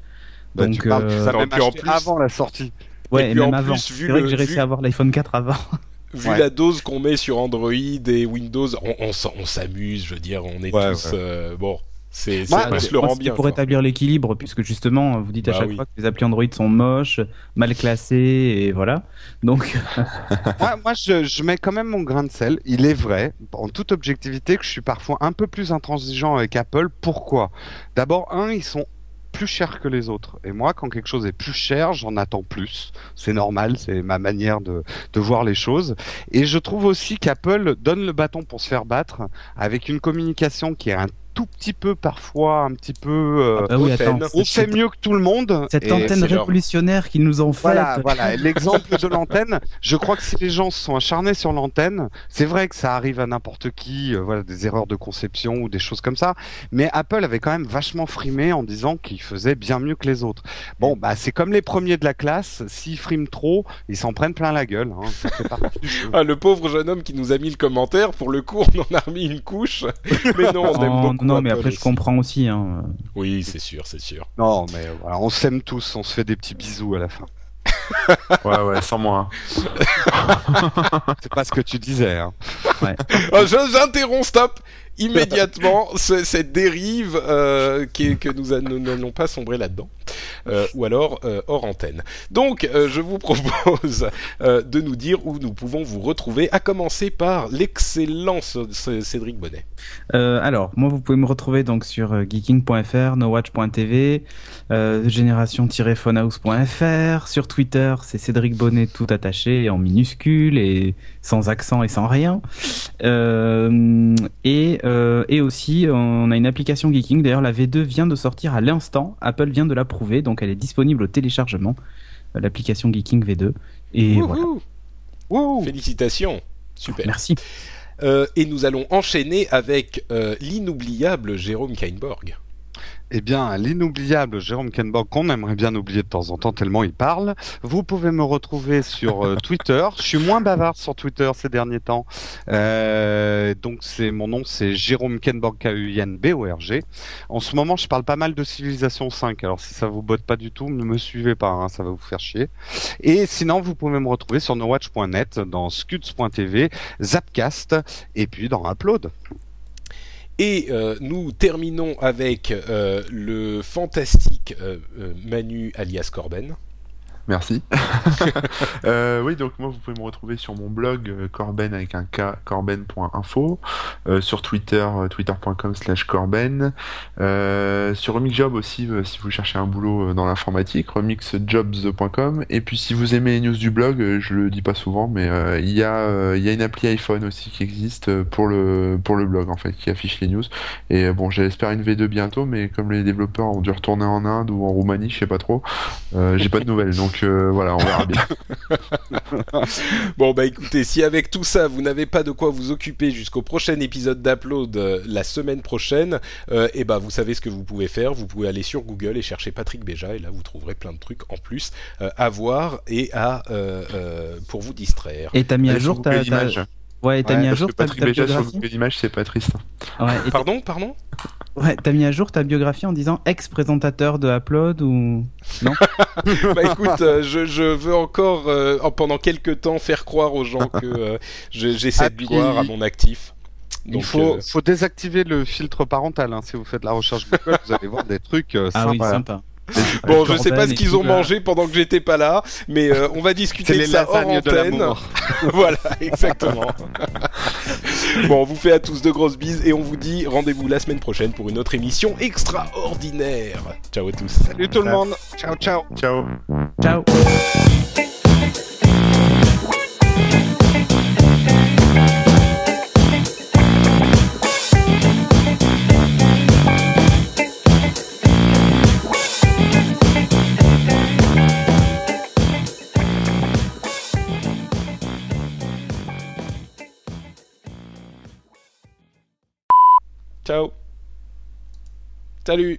Bah, Donc, tu parles, euh, ça Et même en plus- avant la sortie. Ouais, Et et, même plus, avant. vu C'est vrai le- que j'ai réussi vu- à avoir l'iPhone 4 avant. Vu Ouais. la dose qu'on met sur Android et Windows, on, s'amuse, je veux dire, on est Ouais, tous... ouais. euh, bon, c'est, le rend bien. pour quoi. établir l'équilibre, puisque justement, vous dites à Bah chaque oui. fois que les applis Android sont moches, mal classés, et voilà. Donc, moi, moi, je, je mets quand même mon grain de sel. Il est vrai, en toute objectivité, que je suis parfois un peu plus intransigeant avec Apple. Pourquoi? D'abord, un, ils sont plus chers que les autres. Et moi, quand quelque chose est plus cher, j'en attends plus. C'est normal, c'est ma manière de, de voir les choses. Et je trouve aussi qu'Apple donne le bâton pour se faire battre avec une communication qui est un tout petit peu parfois un petit peu euh, ah oui, attends. on fait cette- mieux que tout le monde Cette et antenne c'est leur- révolutionnaire qu'ils nous ont faite. voilà, voilà. L'exemple de l'antenne, je crois que si les gens se sont acharnés sur l'antenne, c'est vrai que ça arrive à n'importe qui, euh, voilà, des erreurs de conception ou des choses comme ça. Mais Apple avait quand même vachement frimé en disant qu'il faisait bien mieux que les autres. Bon, bah c'est comme les premiers de la classe. S'ils friment trop, ils s'en prennent plein la gueule. Hein. Ça fait partie du jeu. Ah, le pauvre jeune homme qui nous a mis le commentaire, pour le coup, on en a remis une couche. Mais non, on aime Oh, beaucoup non, mais après, je comprends aussi. Hein. Oui, c'est sûr, c'est sûr. Non, mais voilà, on s'aime tous, on se fait des petits bisous à la fin. Ouais, ouais, sans moi. C'est pas ce que tu disais. Hein. Ah, je- J'interromps, stop immédiatement ce- cette dérive euh, qui est- que nous n'allons pas sombrer là-dedans, Euh, ou alors euh, hors antenne. Donc, je vous propose de nous dire où nous pouvons vous retrouver, à commencer par l'excellent Cédric Bonnet. Alors, moi, vous pouvez me retrouver donc sur geeking.fr, nowatch.tv, génération-phonehouse.fr. Sur Twitter, c'est Cédric Bonnet tout attaché en minuscule et sans accent et sans rien. Euh, et, euh, et aussi, on a une application Geeking. D'ailleurs, la V2 vient de sortir à l'instant. Apple vient de l'approuver, donc elle est disponible au téléchargement. euh, L'application Geeking V2. Et voilà. Wouhou Félicitations, super. Merci. Euh, et nous allons enchaîner avec euh, l'inoubliable Jérôme Kainborg. Eh bien, l'inoubliable Jérôme Kenborg, qu'on aimerait bien oublier de temps en temps tellement il parle. Vous pouvez me retrouver sur euh, Twitter. Je suis moins bavard sur Twitter ces derniers temps. Euh, donc, c'est mon nom, c'est Jérôme Kenborg, K-U-I-N-B-O-R-G. En ce moment, je parle pas mal de Civilisation 5. Alors, si ça vous botte pas du tout, ne me suivez pas, hein, ça va vous faire chier. Et sinon, vous pouvez me retrouver sur nowatch.net, dans scuds.tv, Zapcast, et puis dans Upload. Et euh, nous terminons avec euh, le fantastique euh, euh, Manu alias Corben. Merci. euh, oui, donc moi vous pouvez me retrouver sur mon blog euh, Corben avec un K, corben.info, euh, sur Twitter, twitter.com slash Corben, sur Remixjob aussi euh, si vous cherchez un boulot dans l'informatique, remixjobs.com, et puis si vous aimez les news du blog, je le dis pas souvent, mais il y, y a une appli iPhone aussi qui existe pour le, pour le blog en fait, qui affiche les news. Et bon, j'espère une V2 bientôt, mais comme les développeurs ont dû retourner en Inde ou en Roumanie, je sais pas trop, j'ai pas de nouvelles, donc euh, voilà, on verra bien. Bon bah écoutez, si avec tout ça vous n'avez pas de quoi vous occuper jusqu'au prochain épisode d'Upload euh, la semaine prochaine, euh, et bah vous savez ce que vous pouvez faire, vous pouvez aller sur Google et chercher Patrick Béja et là vous trouverez plein de trucs en plus euh, à voir et à euh, euh, pour vous distraire. Et t'as mis à jour ta, Images. ouais, t'as Ouais, mis à parce jour que ta, Patrick Béja sur. Google Images, c'est pas triste. Ouais, et t'as- Pardon, pardon? Ouais, t'as mis à jour ta biographie en disant ex-présentateur de Upload ou Bah écoute, euh, je, je veux encore euh, en- pendant quelques temps faire croire aux gens que euh, j'ai cette gloire à mon actif. Il Donc, faut, euh, faut désactiver le filtre parental. Hein. Si vous faites la recherche Google, vous allez voir des trucs euh, ah oui sympas. sympa. Bon, je sais pas ce qu'ils ont là. mangé pendant que j'étais pas là, mais euh, on va discuter de ça hors antenne. l'amour. voilà, exactement. bon, on vous fait à tous de grosses bises et on vous dit rendez-vous la semaine prochaine pour une autre émission extraordinaire. Ciao à tous. Salut tout le monde. Ciao, ciao. Ciao. Ciao. Ciao. Salut.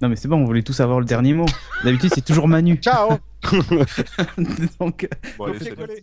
Non mais c'est bon, on voulait tous avoir le dernier mot. D'habitude c'est toujours Manu. Ciao. Donc, Bon, allez,